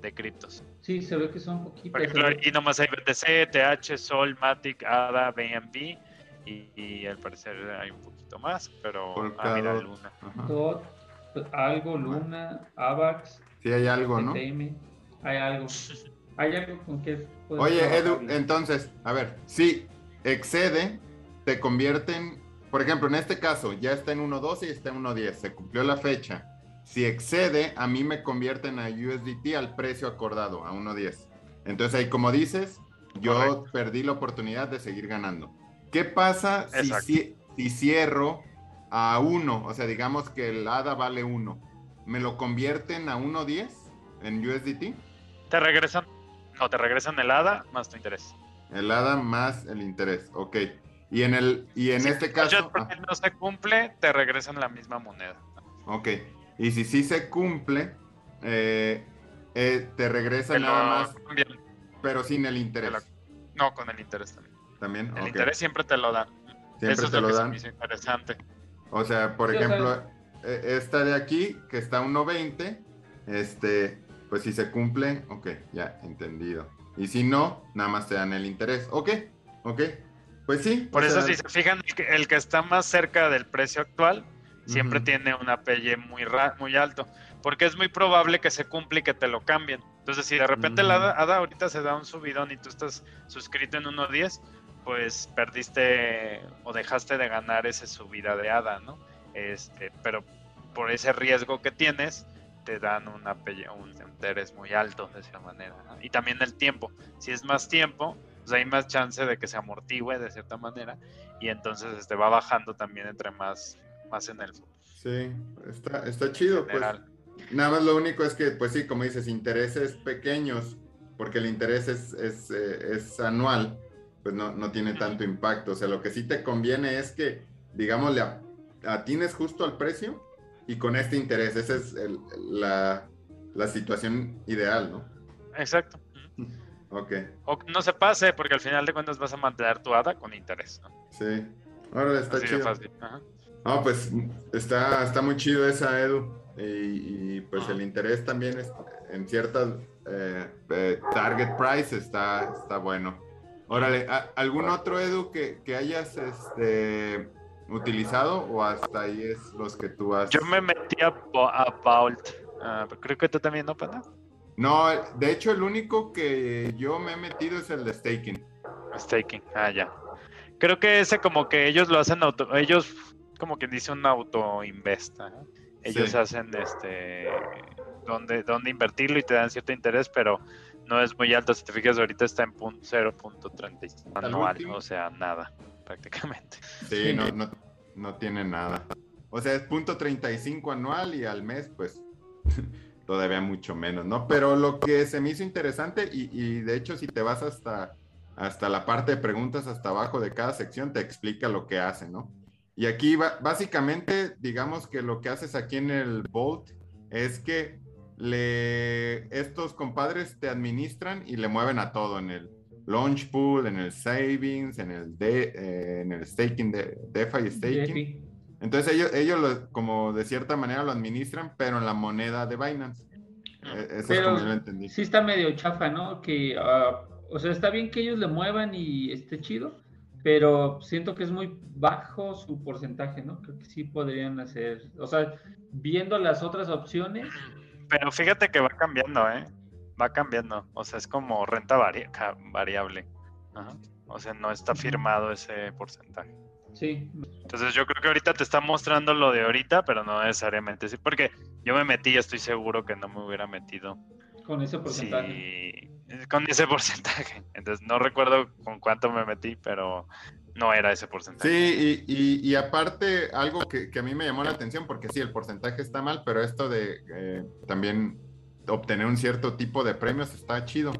de criptos. Sí, se ve que son poquitos. Por ejemplo, y nomás hay BTC, TH, Sol, Matic, ADA, BNB y, al parecer hay un poquito más, pero ah, mira, Luna. algo, Luna, AVAX. Sí, hay algo, ¿no? hay algo. Hay algo con que... Oye, Edu, entonces, a ver, si excede, te convierten, por ejemplo, en este caso, ya está en 1.12 y está en 1.10, se cumplió la fecha. Si excede, a mí me convierten a USDT al precio acordado, a 1.10. Entonces ahí, como dices, yo perdí la oportunidad de seguir ganando. ¿Qué pasa si, si, cierro a 1? O sea, digamos que el ADA vale 1. ¿Me lo convierten a 1.10 en USDT? Te regresan, no, te regresan el ADA más tu interés. El ADA más el interés, ok. Y en, el, y en este caso... Si ah. no se cumple, te regresan la misma moneda. Ok. Y si sí se cumple, eh, eh, te regresan nada más, pero sin el interés. No, con el interés también. También. El interés siempre te lo dan. Siempre te lo, dan. interesante. O sea, por ejemplo, esta de aquí, que está a 1.20, este, pues si se cumple, ok, ya, entendido. Y si no, nada más te dan el interés. Ok, ok. Pues sí. Por eso, si se fijan, el que, está más cerca del precio actual siempre tiene un APY muy, muy alto, porque es muy probable que se cumpla y que te lo cambien. Entonces, si de repente la ADA ahorita se da un subidón y tú estás suscrito en 1.10, pues perdiste o dejaste de ganar esa subida de ADA, ¿no? Este, pero por ese riesgo que tienes, te dan un, un interés muy alto de esa manera. Y también el tiempo. Si es más tiempo, pues hay más chance de que se amortigüe de cierta manera y entonces este, va bajando también entre más, más en el Sí, está, está chido. Pues. Nada más lo único es que, pues sí, como dices, intereses pequeños, porque el interés es, es, eh, es anual, pues no, no, tiene tanto impacto. O sea, lo que sí te conviene es que, digamos, le atines justo al precio y con este interés. Esa es la, la, situación ideal, ¿no? Exacto. Ok. O no se pase, porque al final de cuentas vas a mantener tu ADA con interés. ¿no? Sí. Ahora está chido. No, pues está, está muy chido esa, Edu. Y, pues el interés también es, en ciertas eh, eh, target price está, está bueno. Órale, ¿algún otro Edu que, que hayas este, utilizado o hasta ahí es los que tú has? Yo me metí a, Vault. Ah, creo que tú también, ¿no, Panda? No, de hecho el único que yo me he metido es el de staking. Staking, ah, ya. Creo que ese como que ellos lo hacen auto, ellos como quien dice un auto investa. Ellos hacen este donde, donde invertirlo y te dan cierto interés, pero no es muy alto. Si te fijas, ahorita está en 0.35 anual, o sea, nada, prácticamente. Sí, no, no, no tiene nada. O sea, es .35 anual y al mes, pues todavía mucho menos, ¿no? Pero lo que se me hizo interesante, y, y, de hecho, si te vas hasta, hasta la parte de preguntas, hasta abajo de cada sección, te explica lo que hace, ¿no? Y aquí básicamente, digamos que lo que haces aquí en el Bolt es que le, estos compadres te administran y le mueven a todo en el launch pool, en el savings, en el, de, eh, en el staking, de, DeFi staking. Entonces ellos, ellos como de cierta manera lo administran, pero en la moneda de Binance. E, eso es como yo lo entendí. Sí está medio chafa, ¿no? Que, ah, o sea, está bien que ellos le muevan y esté chido, pero siento que es muy bajo su porcentaje, ¿no? Creo que sí podrían hacer, o sea, viendo las otras opciones. Pero fíjate que va cambiando, ¿eh? Va cambiando, o sea, es como renta variable. O sea, no está firmado ese porcentaje. Sí. Entonces yo creo que ahorita te está mostrando lo de ahorita, pero no necesariamente sí, porque yo me metí y estoy seguro que no me hubiera metido. Con ese porcentaje. con ese porcentaje. Entonces no recuerdo con cuánto me metí, pero no era ese porcentaje. Sí, y, y, aparte algo que, que, a mí me llamó la atención, porque sí, el porcentaje está mal, pero esto de eh, también obtener un cierto tipo de premios está chido.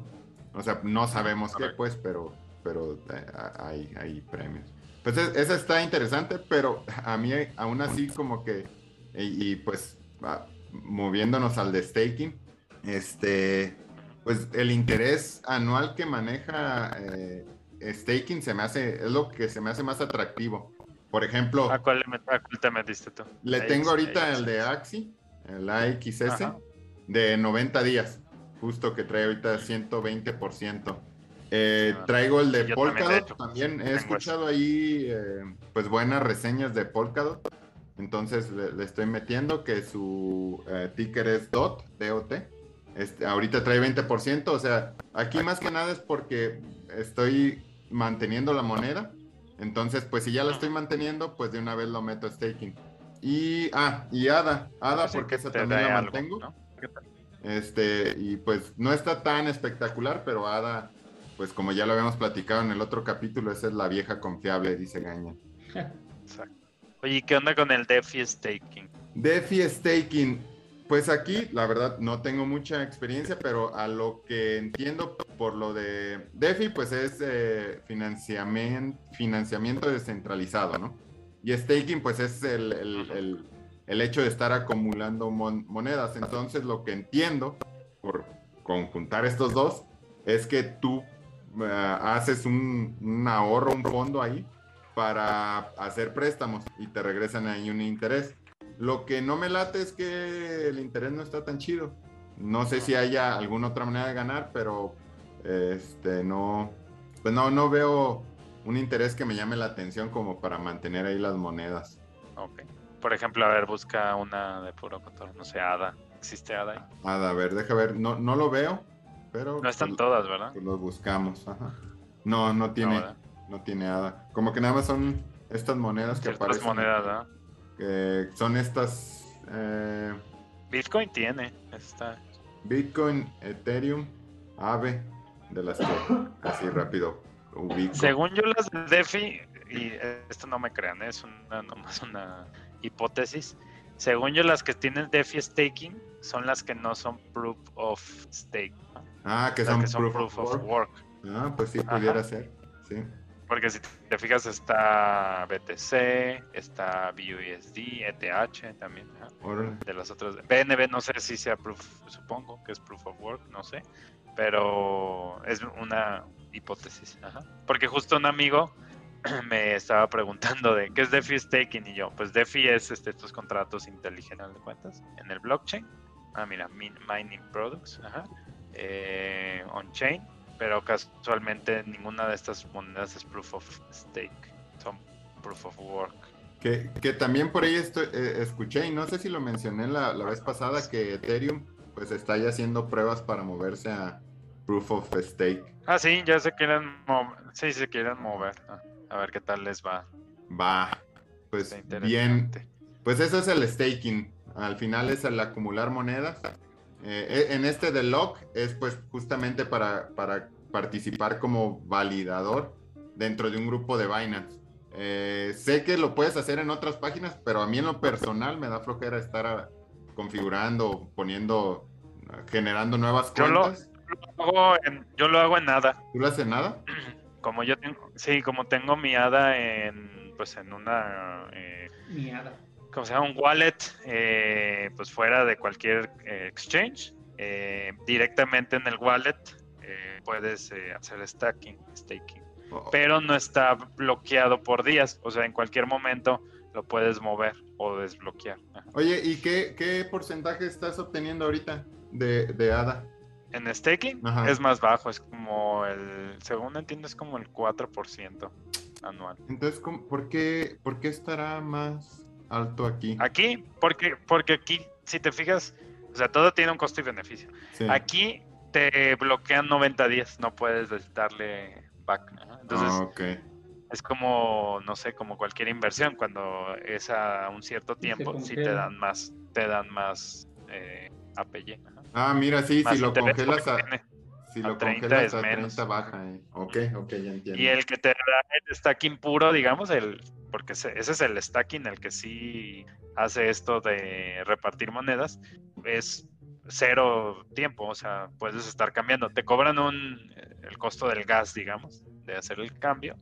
O sea, no sabemos qué, pues, pero, pero eh, hay, hay premios. Pues esa está interesante, pero a mí aún así como que, y, pues moviéndonos al de staking, este, pues el interés anual que maneja eh, staking se me hace, es lo que se me hace más atractivo. Por ejemplo, ¿a cuál, te metiste tú? Le tengo ahorita el de Axi, el AXS, de 90 días, justo que trae ahorita 120%. Eh, traigo el de Polkadot, también, he escuchado ahí eh, pues buenas reseñas de Polkadot, entonces le, estoy metiendo que su eh, ticker es DOT, DOT, este, ahorita trae 20%, o sea, aquí más que nada es porque estoy manteniendo la moneda, entonces pues si ya la estoy manteniendo, pues de una vez lo meto a staking. Y, ah, y ADA, ADA porque esa también la mantengo. Este, y pues no está tan espectacular, pero ADA, pues como ya lo habíamos platicado en el otro capítulo, esa es la vieja confiable, dice Gaña. Exacto. Oye, ¿qué onda con el DeFi Staking? DeFi Staking, pues aquí la verdad no tengo mucha experiencia, pero a lo que entiendo por lo de DeFi, pues es eh, financiamiento, financiamiento descentralizado, ¿no? Y staking, pues es el, el, el, hecho de estar acumulando monedas. Entonces, lo que entiendo por conjuntar estos dos es que tú eh, haces un, un ahorro, un fondo ahí para hacer préstamos y te regresan ahí un interés. Lo que no me late es que el interés no está tan chido. No sé si haya alguna otra manera de ganar, pero este no, pues no, no veo un interés que me llame la atención como para mantener ahí las monedas. Ok. Por ejemplo, a ver, busca una de puro control, no sé, ADA. ¿Existe ADA ahí? ADA, a ver, deja ver, no, no lo veo, pero... No están pues, todas, ¿verdad? Pues los buscamos, ajá. No, no tiene, no, tiene ADA. Como que nada más son estas monedas que aparecen. monedas, ¿no? Que son estas... Eh... Bitcoin tiene, está. Bitcoin, Ethereum, AVE, de las que así rápido según yo las de DeFi, y esto no me crean, es una, nomás una hipótesis. Según yo, las que tienen DeFi staking son las que no son proof of stake. Ah, que son, proof, of, work. Ah, pues sí, pudiera ser, sí. Porque si te fijas está BTC, está BUSD, ETH también. De las otras. BNB no sé si sea proof, supongo que es proof of work, no sé. Pero es una, hipótesis. Porque justo un amigo me estaba preguntando de qué es DeFi staking y yo, pues DeFi es este, estos contratos inteligentes de cuentas en el blockchain. Ah, mira, mining products, ajá. Eh, on-chain, pero casualmente ninguna de estas monedas es proof of stake, son proof of work. Que, que también por ahí estoy, eh, escuché, y no sé si lo mencioné la, la vez pasada, que Ethereum pues está ya haciendo pruebas para moverse a, Proof of Stake. Ah, sí, ya se quieren mover. Sí, se quieren mover. A ver qué tal les va. Va. Pues bien. Pues eso es el staking. Al final es el acumular monedas. Eh, e, en este de lock es pues justamente para, para participar como validador dentro de un grupo de Binance. Eh, sé que lo puedes hacer en otras páginas, pero a mí en lo personal me da flojera estar ah, configurando, poniendo, generando nuevas cuentas yo lo hago en nada. ¿Tú lo haces en nada? Como yo tengo, sí, como tengo mi ADA en, pues en una... Eh, mi ADA. Como se llama, un wallet, eh, pues fuera de cualquier eh, exchange, directamente en el wallet puedes hacer stacking, staking. Oh. Pero no está bloqueado por días, o sea, en cualquier momento lo puedes mover o desbloquear. Oye, ¿y qué, qué porcentaje estás obteniendo ahorita de, de ADA? En staking es más bajo, es como el, según entiendo, es como el 4% anual. Entonces, ¿por qué, ¿por qué estará más alto aquí? Aquí, porque, porque aquí, si te fijas, o sea, todo tiene un costo y beneficio. Aquí te bloquean 90 días, no puedes darle back. Entonces, ah, es como, no sé, como cualquier inversión, cuando es a un cierto tiempo, sí te dan más, te dan más eh, Ah, mira, sí, si lo congelas a, si lo 30 congelas a 30 baja. Eh. Ok, ok, ya entiendo. Y el que te da el stacking puro, digamos, el porque ese es el stacking, el que sí hace esto de repartir monedas, es cero tiempo, o sea, puedes estar cambiando. Te cobran un, el costo del gas, digamos, de hacer el cambio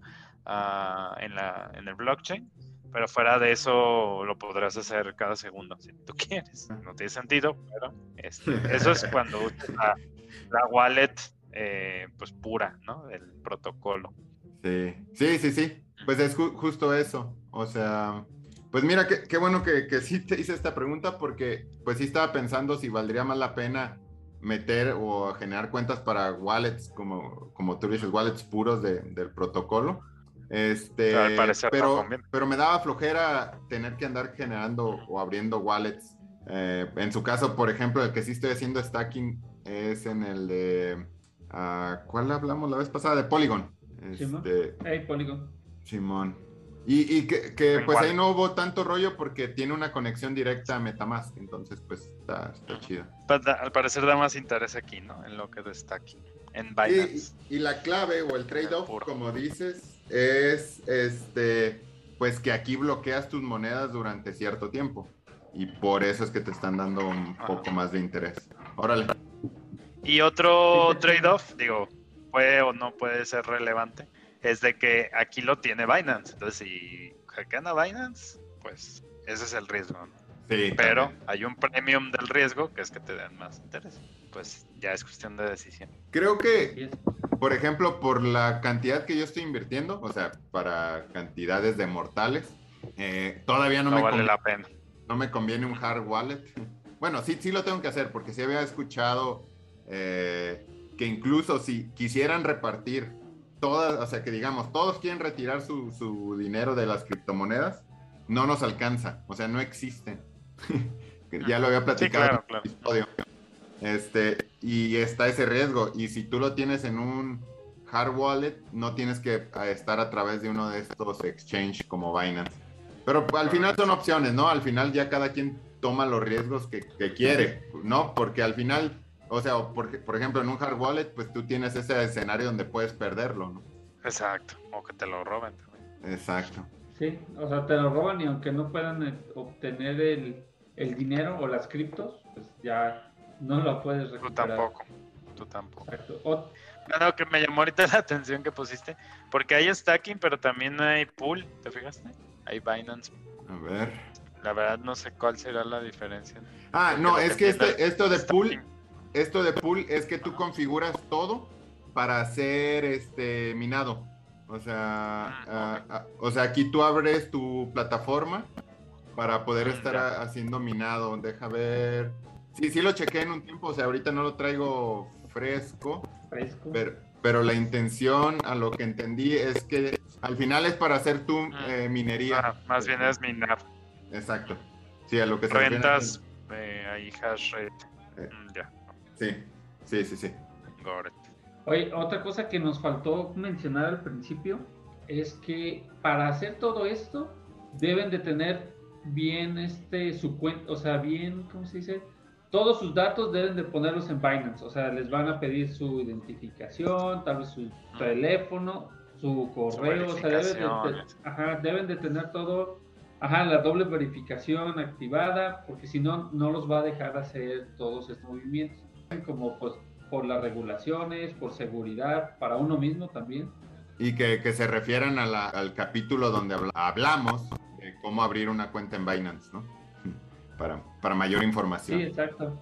uh, en, la, en el blockchain pero fuera de eso lo podrás hacer cada segundo si tú quieres. No tiene sentido, pero este, eso es cuando usas la, wallet eh, pues pura, ¿no? Del protocolo. Sí, sí, sí, sí. Pues es justo eso. O sea, pues mira, qué, bueno que, que, sí te hice esta pregunta porque pues sí estaba pensando si valdría más la pena meter o generar cuentas para wallets, como, como tú dices, wallets puros del protocolo este, pero, pero me daba flojera tener que andar generando o abriendo wallets. Eh, en su caso, por ejemplo, el que sí estoy haciendo stacking es en el de. Uh, ¿Cuál hablamos la vez pasada? De Polygon. Este, hey, Polygon. Simón. Y, que, pues ahí no hubo tanto rollo porque tiene una conexión directa a Metamask, entonces pues está, chido. Pues, al parecer da más interés aquí, ¿no? En lo que está aquí, en Binance. Y, la clave o el trade-off, como dices, es este, pues que aquí bloqueas tus monedas durante cierto tiempo. Y por eso es que te están dando un poco más de interés. Órale. Y otro trade-off, digo, puede o no puede ser relevante es de que aquí lo tiene Binance. Entonces, si hackean a Binance, pues ese es el riesgo. Sí, Pero hay un premium del riesgo que es que te den más interés. Pues ya es cuestión de decisión. Creo que, por ejemplo, por la cantidad que yo estoy invirtiendo, o sea, para cantidades de mortales, eh, todavía no, me vale la pena. No me conviene un hard wallet. Bueno, sí, sí lo tengo que hacer porque sí había escuchado eh, que incluso si quisieran repartir todas, o sea, que digamos, todos quieren retirar su, dinero de las criptomonedas, no nos alcanza, o sea, no existe. ya lo había platicado en el episodio. Este, y está ese riesgo. Y si tú lo tienes en un hard wallet, no tienes que estar a través de uno de estos exchange como Binance. Pero al final son opciones, ¿no? Al final ya cada quien toma los riesgos que, que quiere, ¿no? Porque al final o sea, por, por ejemplo, en un hard wallet, pues tú tienes ese escenario donde puedes perderlo, ¿no? Exacto, o que te lo roben también. Exacto. Sí, o sea, te lo roban y aunque no puedan eh, obtener el, el dinero o las criptos, pues ya no lo puedes recuperar. Tú tampoco, tú tampoco. Exacto. No, que me llamó ahorita la atención que pusiste, porque hay stacking, pero también hay pool, ¿te fijaste? Hay Binance. A ver. La verdad no sé cuál será la diferencia. Ah, no, es que este, esto de pool esto de pool es que tú configuras todo para ser este minado. O sea, ah, ah, o sea, aquí tú abres tu plataforma para poder mm, estar haciendo minado. Deja ver. Sí, sí lo chequé en un tiempo, o sea, ahorita no lo traigo fresco. Fresco. Pero, pero la intención, a lo que entendí, es que al final es para hacer tu mm. eh, minería. más bien es minar. Exacto. Sí, a lo que se Rentas eh, ahí hash rate. Eh. Mm, ya. Sí, sí, sí, sí. Oye, otra cosa que nos faltó mencionar al principio es que para hacer todo esto deben de tener bien este su cuenta, o sea, bien, ¿cómo se dice? Todos sus datos deben de ponerlos en Binance, o sea, les van a pedir su identificación, tal vez su teléfono, su correo, o sea, deben de, ajá, deben de tener todo, ajá, la doble verificación activada, porque si no, no los va a dejar hacer todos estos movimientos como pues por las regulaciones, por seguridad, para uno mismo también. Y que, que se refieran al capítulo donde hablamos de cómo abrir una cuenta en Binance, ¿no? Para, para mayor información. Sí, exacto.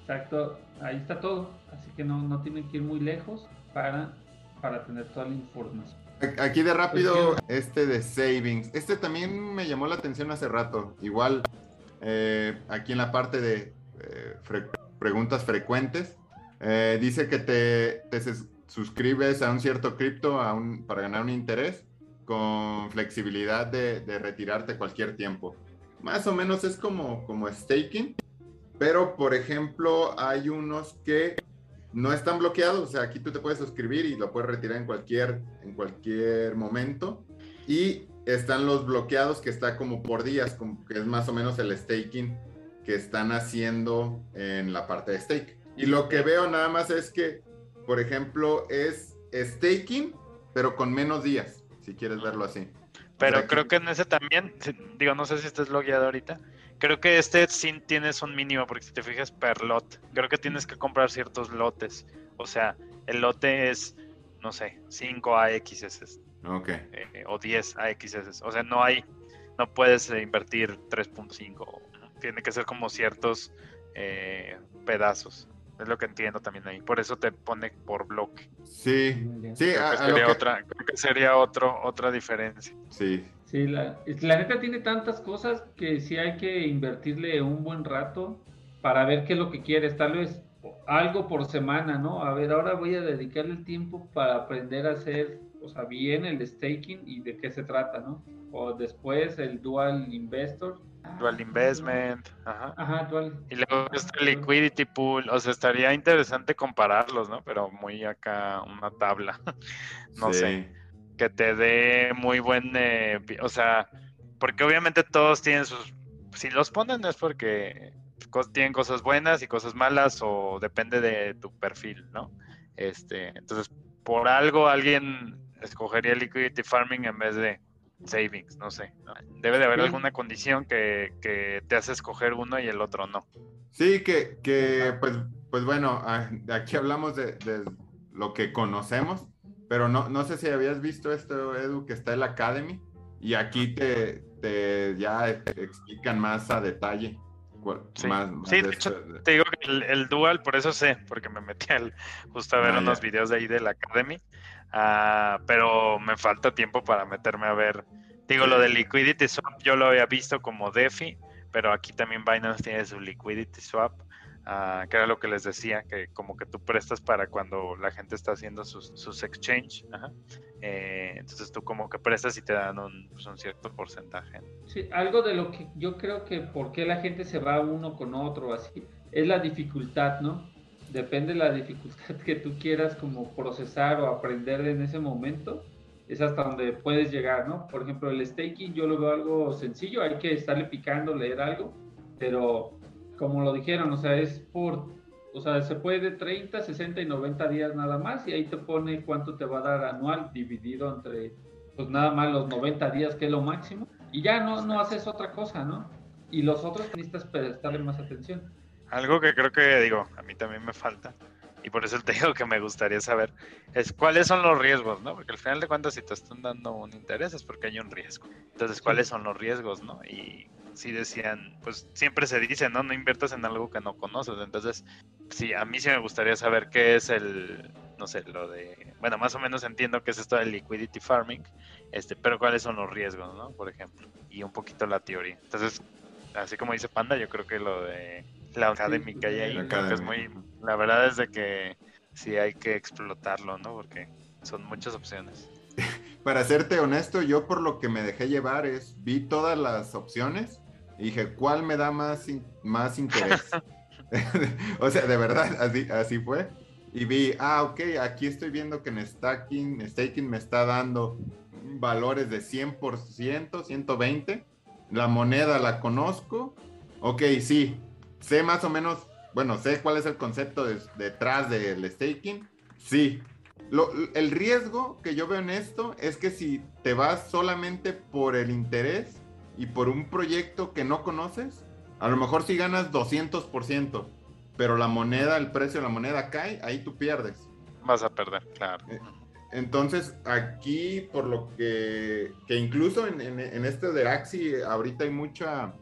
Exacto, ahí está todo. Así que no, no tienen que ir muy lejos para, para tener toda la información. Aquí de rápido, este de savings. Este también me llamó la atención hace rato. Igual, eh, aquí en la parte de eh, preguntas frecuentes. Eh, dice que te, suscribes a un cierto cripto para ganar un interés con flexibilidad de, retirarte cualquier tiempo. Más o menos es como, como staking, pero por ejemplo hay unos que no están bloqueados, o sea, aquí tú te puedes suscribir y lo puedes retirar en cualquier, en cualquier momento. Y están los bloqueados que está como por días, como que es más o menos el staking que están haciendo en la parte de stake. Y lo que veo nada más es que, por ejemplo, es staking, pero con menos días, si quieres verlo así. Pero creo que... en ese también, digo, no sé si estás logueado ahorita, creo que este sí tienes un mínimo, porque si te fijas per lot, creo que tienes que comprar ciertos lotes. O sea, el lote es, no sé, 5 AXS. Ok. Eh, o 10 AXS. O sea, no hay, no puedes invertir 3.5 tiene que ser como ciertos eh, pedazos. Es lo que entiendo también ahí. Por eso te pone por bloque. Sí, sí. sería, otra, sería otro, otra diferencia. Sí. Sí, la, la neta tiene tantas cosas que sí hay que invertirle un buen rato para ver qué es lo que quieres. Tal vez algo por semana, ¿no? A ver, ahora voy a dedicarle el tiempo para aprender a hacer, o sea, bien el staking y de qué se trata, ¿no? O después el dual investor Dual Investment, ajá. Ajá, dual. Y luego este Liquidity Pool, o sea, estaría interesante compararlos, ¿no? Pero muy acá una tabla, no sé. que te dé muy buen, eh, o sea, porque obviamente todos tienen sus, si los ponen es porque tienen cosas buenas y cosas malas o depende de tu perfil, ¿no? Este, entonces, por algo alguien escogería liquidity farming en vez de savings, no sé. Debe de haber alguna condición que, que, te hace escoger uno y el otro no. Sí, que, que pues, pues bueno, ah, aquí hablamos de, de lo que conocemos, pero no, no sé si habías visto esto, Edu, que está el Academy y aquí te, te ya explican más a detalle. Sí, sí de hecho, te digo que el, Dual, por eso sé, porque me metí al, justo a ver ah, unos videos de ahí del Academy, uh, pero me falta tiempo para meterme a ver. Digo, lo de Liquidity Swap yo lo había visto como DeFi, pero aquí también Binance tiene su Liquidity Swap. Ah, que era lo que les decía, que como que tú prestas para cuando la gente está haciendo sus, sus exchange, eh, entonces tú como que prestas y te dan pues, un, cierto porcentaje. Sí, algo de lo que yo creo que por qué la gente se va uno con otro así, es la dificultad, ¿no? Depende de la dificultad que tú quieras como procesar o aprender en ese momento, es hasta donde puedes llegar, ¿no? Por ejemplo, el staking yo lo veo algo sencillo, hay que estarle picando, leer algo, pero como lo dijeron, o sea, es por, o sea, se puede 30, 60 y 90 días nada más y ahí te pone cuánto te va a dar anual dividido entre, pues nada más los 90 días que es lo máximo y ya no, no haces otra cosa, ¿no? Y los otros necesitas prestarle más atención. Algo que creo que digo, a mí también me falta y por eso te digo que me gustaría saber es cuáles son los riesgos, ¿no? Porque al final de cuentas si te están dando un interés es porque hay un riesgo. Entonces, ¿cuáles son los riesgos, no? Y sí decían, pues siempre se dice, ¿no? No inviertas en algo que no conoces. Entonces, sí, a mí sí me gustaría saber qué es el, no sé, lo de, bueno, más o menos entiendo qué es esto del liquidity farming, este, pero cuáles son los riesgos, ¿no? Por ejemplo, y un poquito la teoría. Entonces, así como dice Panda, yo creo que lo de la académica y ahí creo que es muy, la verdad es de que sí hay que explotarlo, ¿no? Porque son muchas opciones. Para serte honesto, yo por lo que me dejé llevar es, vi todas las opciones y dije, ¿cuál me da más, más interés? o sea, de verdad, así, así fue. Y vi, ah, ok, aquí estoy viendo que en staking, staking me está dando valores de 100%, 120. La moneda la conozco. Ok, sí, sé más o menos, bueno, sé cuál es el concepto detrás del staking. Sí. el riesgo que yo veo en esto es que si te vas solamente por el interés, y por un proyecto que no conoces, a lo mejor si ganas 200%, pero la moneda, el precio de la moneda cae, ahí tú pierdes. Vas a perder, claro. Eh, entonces, aquí, por lo que, que incluso en, en, este de Axi, ahorita hay mucha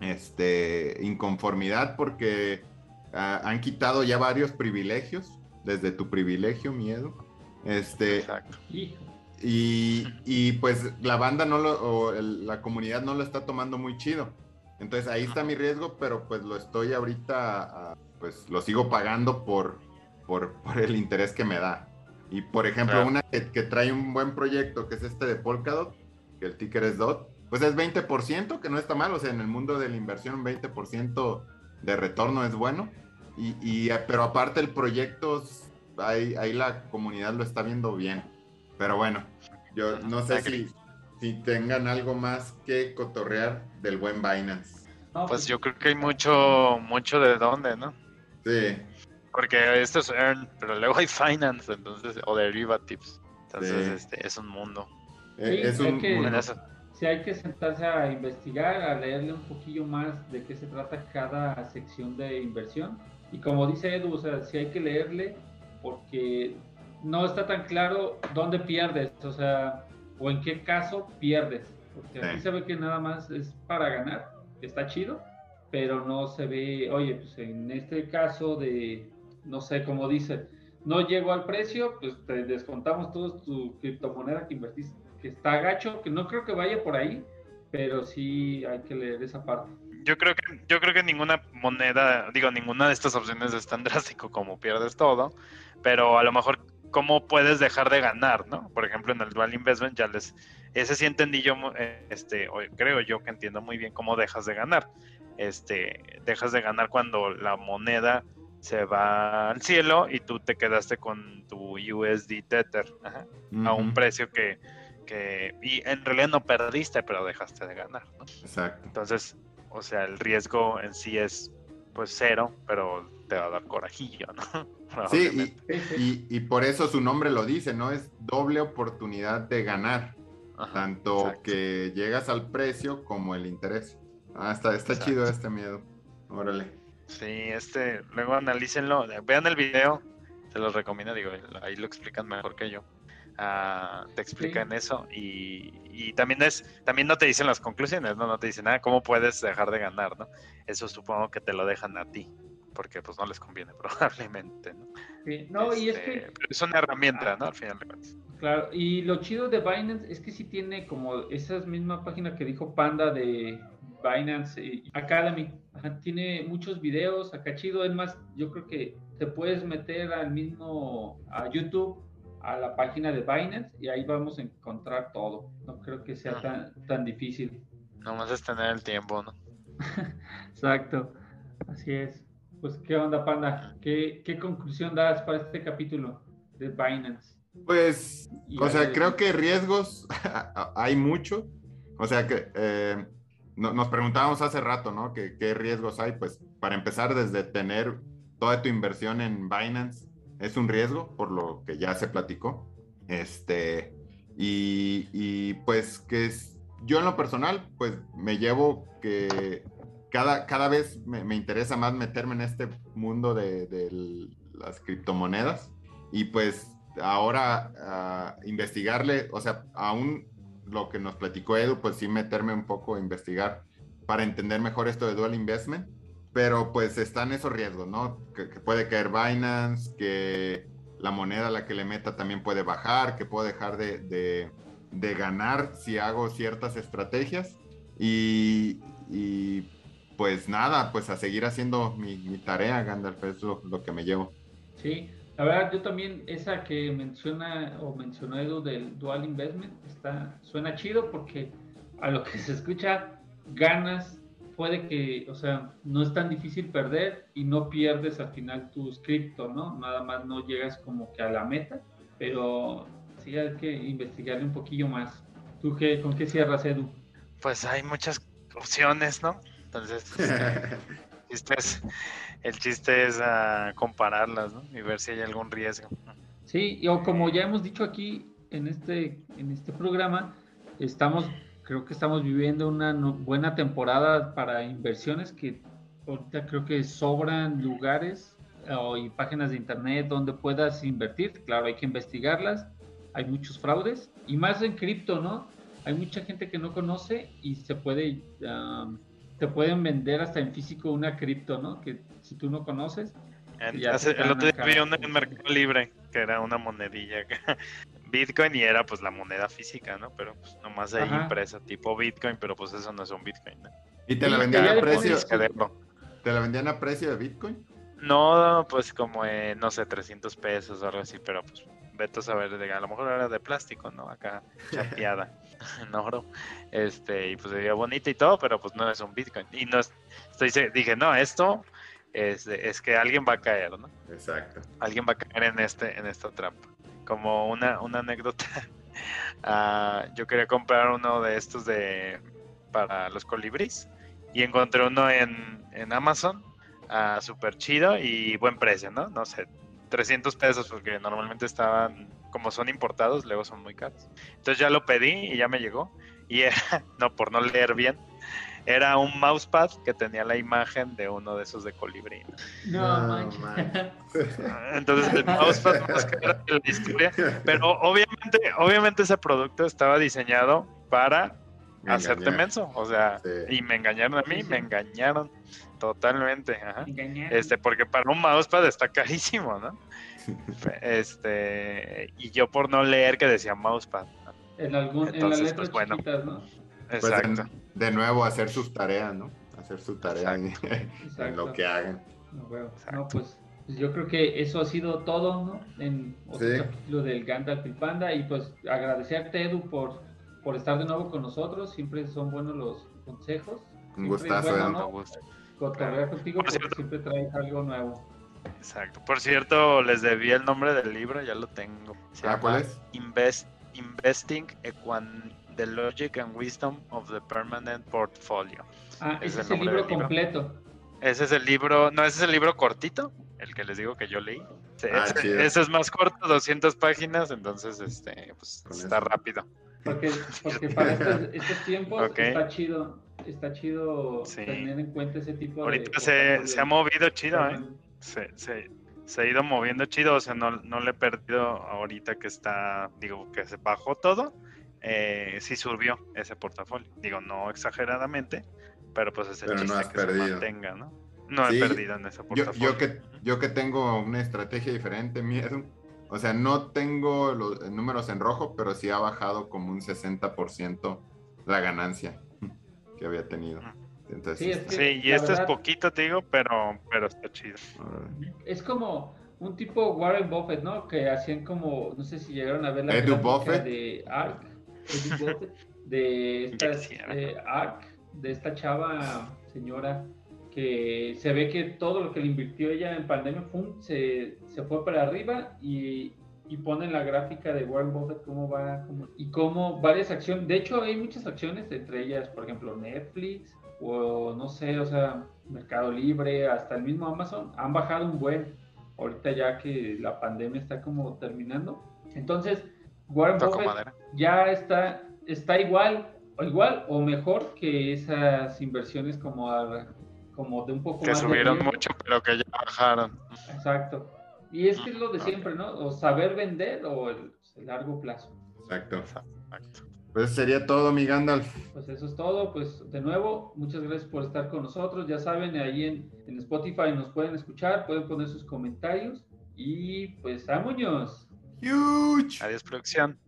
este, inconformidad porque ah, han quitado ya varios privilegios, desde tu privilegio, miedo. Este, Exacto. Y, pues la banda no lo, o la comunidad no lo está tomando muy chido. Entonces ahí está mi riesgo, pero pues lo estoy ahorita, pues lo sigo pagando por, por, el interés que me da. Y por ejemplo, una que, trae un buen proyecto, que es este de Polkadot, que el ticker es DOT, pues es 20%, que no está mal, o sea, en el mundo de la inversión un 20% de retorno es bueno. Y, y, pero aparte el proyecto, ahí, ahí la comunidad lo está viendo bien. Pero bueno, yo no sé si, si tengan algo más que cotorrear del buen Binance. pues, pues yo creo que hay mucho, mucho de dónde, ¿no? Sí. Porque esto es Earn, pero luego hay Finance, entonces, o Derivatives. Entonces, este, es un mundo. Eh, es un mundo. Si hay que sentarse a investigar, a leerle un poquillo más de qué se trata cada sección de inversión. Y como dice Edu, o sea, si hay que leerle, porque no está tan claro dónde pierdes, o sea, o en qué caso pierdes. Porque aquí se ve que nada más es para ganar, está chido, pero no se ve, oye, pues en este caso de, no sé, cómo dice, no llegó al precio, pues te descontamos toda tu criptomoneda que invertiste, que está gacho, que no creo que vaya por ahí, pero sí hay que leer esa parte. Yo creo que, yo creo que ninguna moneda, digo, ninguna de estas opciones es tan drástico como pierdes todo, pero a lo mejor cómo puedes dejar de ganar, ¿no? Por ejemplo, en el dual investment ya les, ese sí entendí yo, este, creo yo que entiendo muy bien cómo dejas de ganar. Este, dejas de ganar cuando la moneda se va al cielo y tú te quedaste con tu USD Tether a un precio que, que, y en realidad no perdiste, pero dejaste de ganar, ¿no? Exacto. Entonces, o sea, el riesgo en sí es pues cero, pero te va a dar corajillo, ¿no? Sí, y, y, por eso su nombre lo dice, ¿no? Es doble oportunidad de ganar, tanto que llegas al precio como el interés. Ah, está, está chido este miedo. Órale. Sí, este, luego analícenlo, vean el video, se los recomiendo, digo, ahí lo explican mejor que yo. Ah, te explican eso y, y, también es también no te dicen las conclusiones no no te dicen nada ah, cómo puedes dejar de ganar no eso supongo que te lo dejan a ti porque pues no les conviene probablemente no, sí. no y es que este, es una herramienta no al final de cuentas. Claro y lo chido de Binance es que sí tiene como esa misma página que dijo Panda de Binance Academy. Tiene muchos videos acá chido. Es más yo creo que te puedes meter al mismo a YouTube a la página de Binance y ahí vamos a encontrar todo. No creo que sea tan, tan difícil. Nomás es tener el tiempo, ¿no? Exacto, así es. Pues, ¿qué onda, Panda? ¿Qué, ¿Qué, conclusión das para este capítulo de Binance? Pues, o sea, creo que riesgos hay mucho. O sea, que eh, nos preguntábamos hace rato, ¿no? ¿Qué, ¿Qué riesgos hay? Pues, para empezar, desde tener toda tu inversión en Binance es un riesgo, por lo que ya se platicó. Este, y, pues que es, yo en lo personal, pues me llevo que cada, cada vez me, interesa más meterme en este mundo de, las criptomonedas y pues ahora investigarle, o sea, aún lo que nos platicó Edu, pues sí meterme un poco a investigar para entender mejor esto de dual investment pero pues están esos riesgos, ¿no? Que, puede caer Binance, que la moneda a la que le meta también puede bajar, que puedo dejar de, ganar si hago ciertas estrategias. Y, pues nada, pues a seguir haciendo mi, tarea, Gandalf, es lo, que me llevo. Sí, la verdad, yo también, esa que menciona o mencionó Edu del dual investment, está, suena chido porque a lo que se escucha, ganas puede que, o sea, no es tan difícil perder y no pierdes al final tu cripto, ¿no? Nada más no llegas como que a la meta, pero sí hay que investigarle un poquillo más. ¿Tú qué, con qué cierras, Edu? Pues hay muchas opciones, ¿no? Entonces, el chiste es, ah, compararlas, ¿no? Y ver si hay algún riesgo. Sí, o como ya hemos dicho aquí en este, en este programa, estamos creo que estamos viviendo una buena temporada para inversiones que ahorita creo que sobran lugares y páginas de internet donde puedas invertir. Claro, hay que investigarlas. Hay muchos fraudes y más en cripto, ¿no? Hay mucha gente que no conoce y se puede, te pueden vender hasta en físico una cripto, ¿no? Que si tú no conoces. el otro día vi una en Mercado Libre que era una monedilla Bitcoin y era pues la moneda física, ¿no? Pero pues nomás ahí impresa, tipo Bitcoin, pero pues eso no es un Bitcoin, ¿no? ¿Y te la vendían a precio? ¿Te la vendían a precio de Bitcoin? No, pues como, no sé, 300 pesos o algo así, pero pues vete a saber, de, a lo mejor era de plástico, ¿no? Acá chateada en oro, este, y pues se veía bonita y todo, pero pues no es un Bitcoin. Y no estoy, dije, no, esto es, es que alguien va a caer, ¿no? Exacto. Alguien va a caer en, este, en esta trampa como una, una anécdota, uh, yo quería comprar uno de estos de para los colibris y encontré uno en, en Amazon, uh, súper chido y buen precio, ¿no? No sé, 300 pesos porque normalmente estaban, como son importados, luego son muy caros. Entonces ya lo pedí y ya me llegó y no, por no leer bien, era un mousepad que tenía la imagen de uno de esos de colibrí. No, no Entonces el mousepad más que la historia, pero obviamente, obviamente ese producto estaba diseñado para hacerte menso, o sea, y me engañaron a mí, me engañaron totalmente, ajá. Este, porque para un mousepad está carísimo, ¿no? Este, y yo por no leer que decía mousepad. En algún, Entonces, en las pues, bueno, ¿no? Pues, Exacto. De nuevo, hacer sus tareas, ¿no? Hacer su tarea en, lo que hagan. No, pues, pues, yo creo que eso ha sido todo, ¿no? En otro capítulo del Gandalf y Panda. Y pues agradecerte, Edu, por, por estar de nuevo con nosotros. Siempre son buenos los consejos. Un gustazo, bueno, ¿no? contigo porque siempre traes algo nuevo. Exacto. Por cierto, les debí el nombre del libro, ya lo tengo. ah, ¿cuál es? Invest Investing Equan The Logic and Wisdom of the Permanent Portfolio. Ah, ese es el, libro completo. Ese es el libro, no, ese es el libro cortito, el que les digo que yo leí. Ah, ese, es más corto, 200 páginas, entonces este, pues, está rápido. Porque, porque para estos, tiempos está chido, está chido tener en cuenta ese tipo de... Ahorita se, se, ha movido chido, ¿eh? Se, se, se, ha ido moviendo chido, o sea, no, no le he perdido ahorita que está, digo, que se bajó todo, eh, sí subió ese portafolio. Digo, no exageradamente, pero pues es el chiste no que perdido. se mantenga, ¿no? No he perdido en ese portafolio. Yo, yo, que, yo que tengo una estrategia diferente, miedo. O sea, no tengo los números en rojo, pero sí ha bajado como un 60% la ganancia que había tenido. sí, sí, y esto es poquito, te digo, pero, pero está chido. Es como un tipo Warren Buffett, ¿no? Que hacían como, no sé si llegaron a ver la Edu Buffett. de ARK, de esta, eh, ARK, de esta chava señora que se ve que todo lo que le invirtió ella en pandemia se, se, fue para arriba y, y ponen la gráfica de Warren Buffett cómo va y cómo varias acciones, de hecho hay muchas acciones, entre ellas, por ejemplo, Netflix o no sé, o sea, Mercado Libre, hasta el mismo Amazon, han bajado un buen, ahorita ya que la pandemia está como terminando. Entonces, Warren Buffett ya está, está igual, o igual o mejor que esas inversiones como a, como de un poco que subieron mucho, pero que ya bajaron. Exacto. Y es que es lo de siempre, ¿no? O saber vender o el, largo plazo. Exacto. Exacto. Pues sería todo, mi Gandalf. Pues eso es todo. Pues de nuevo, muchas gracias por estar con nosotros. Ya saben, ahí en, en Spotify nos pueden escuchar, pueden poner sus comentarios. Y pues, ¡vámonos! Huge. Adiós, producción.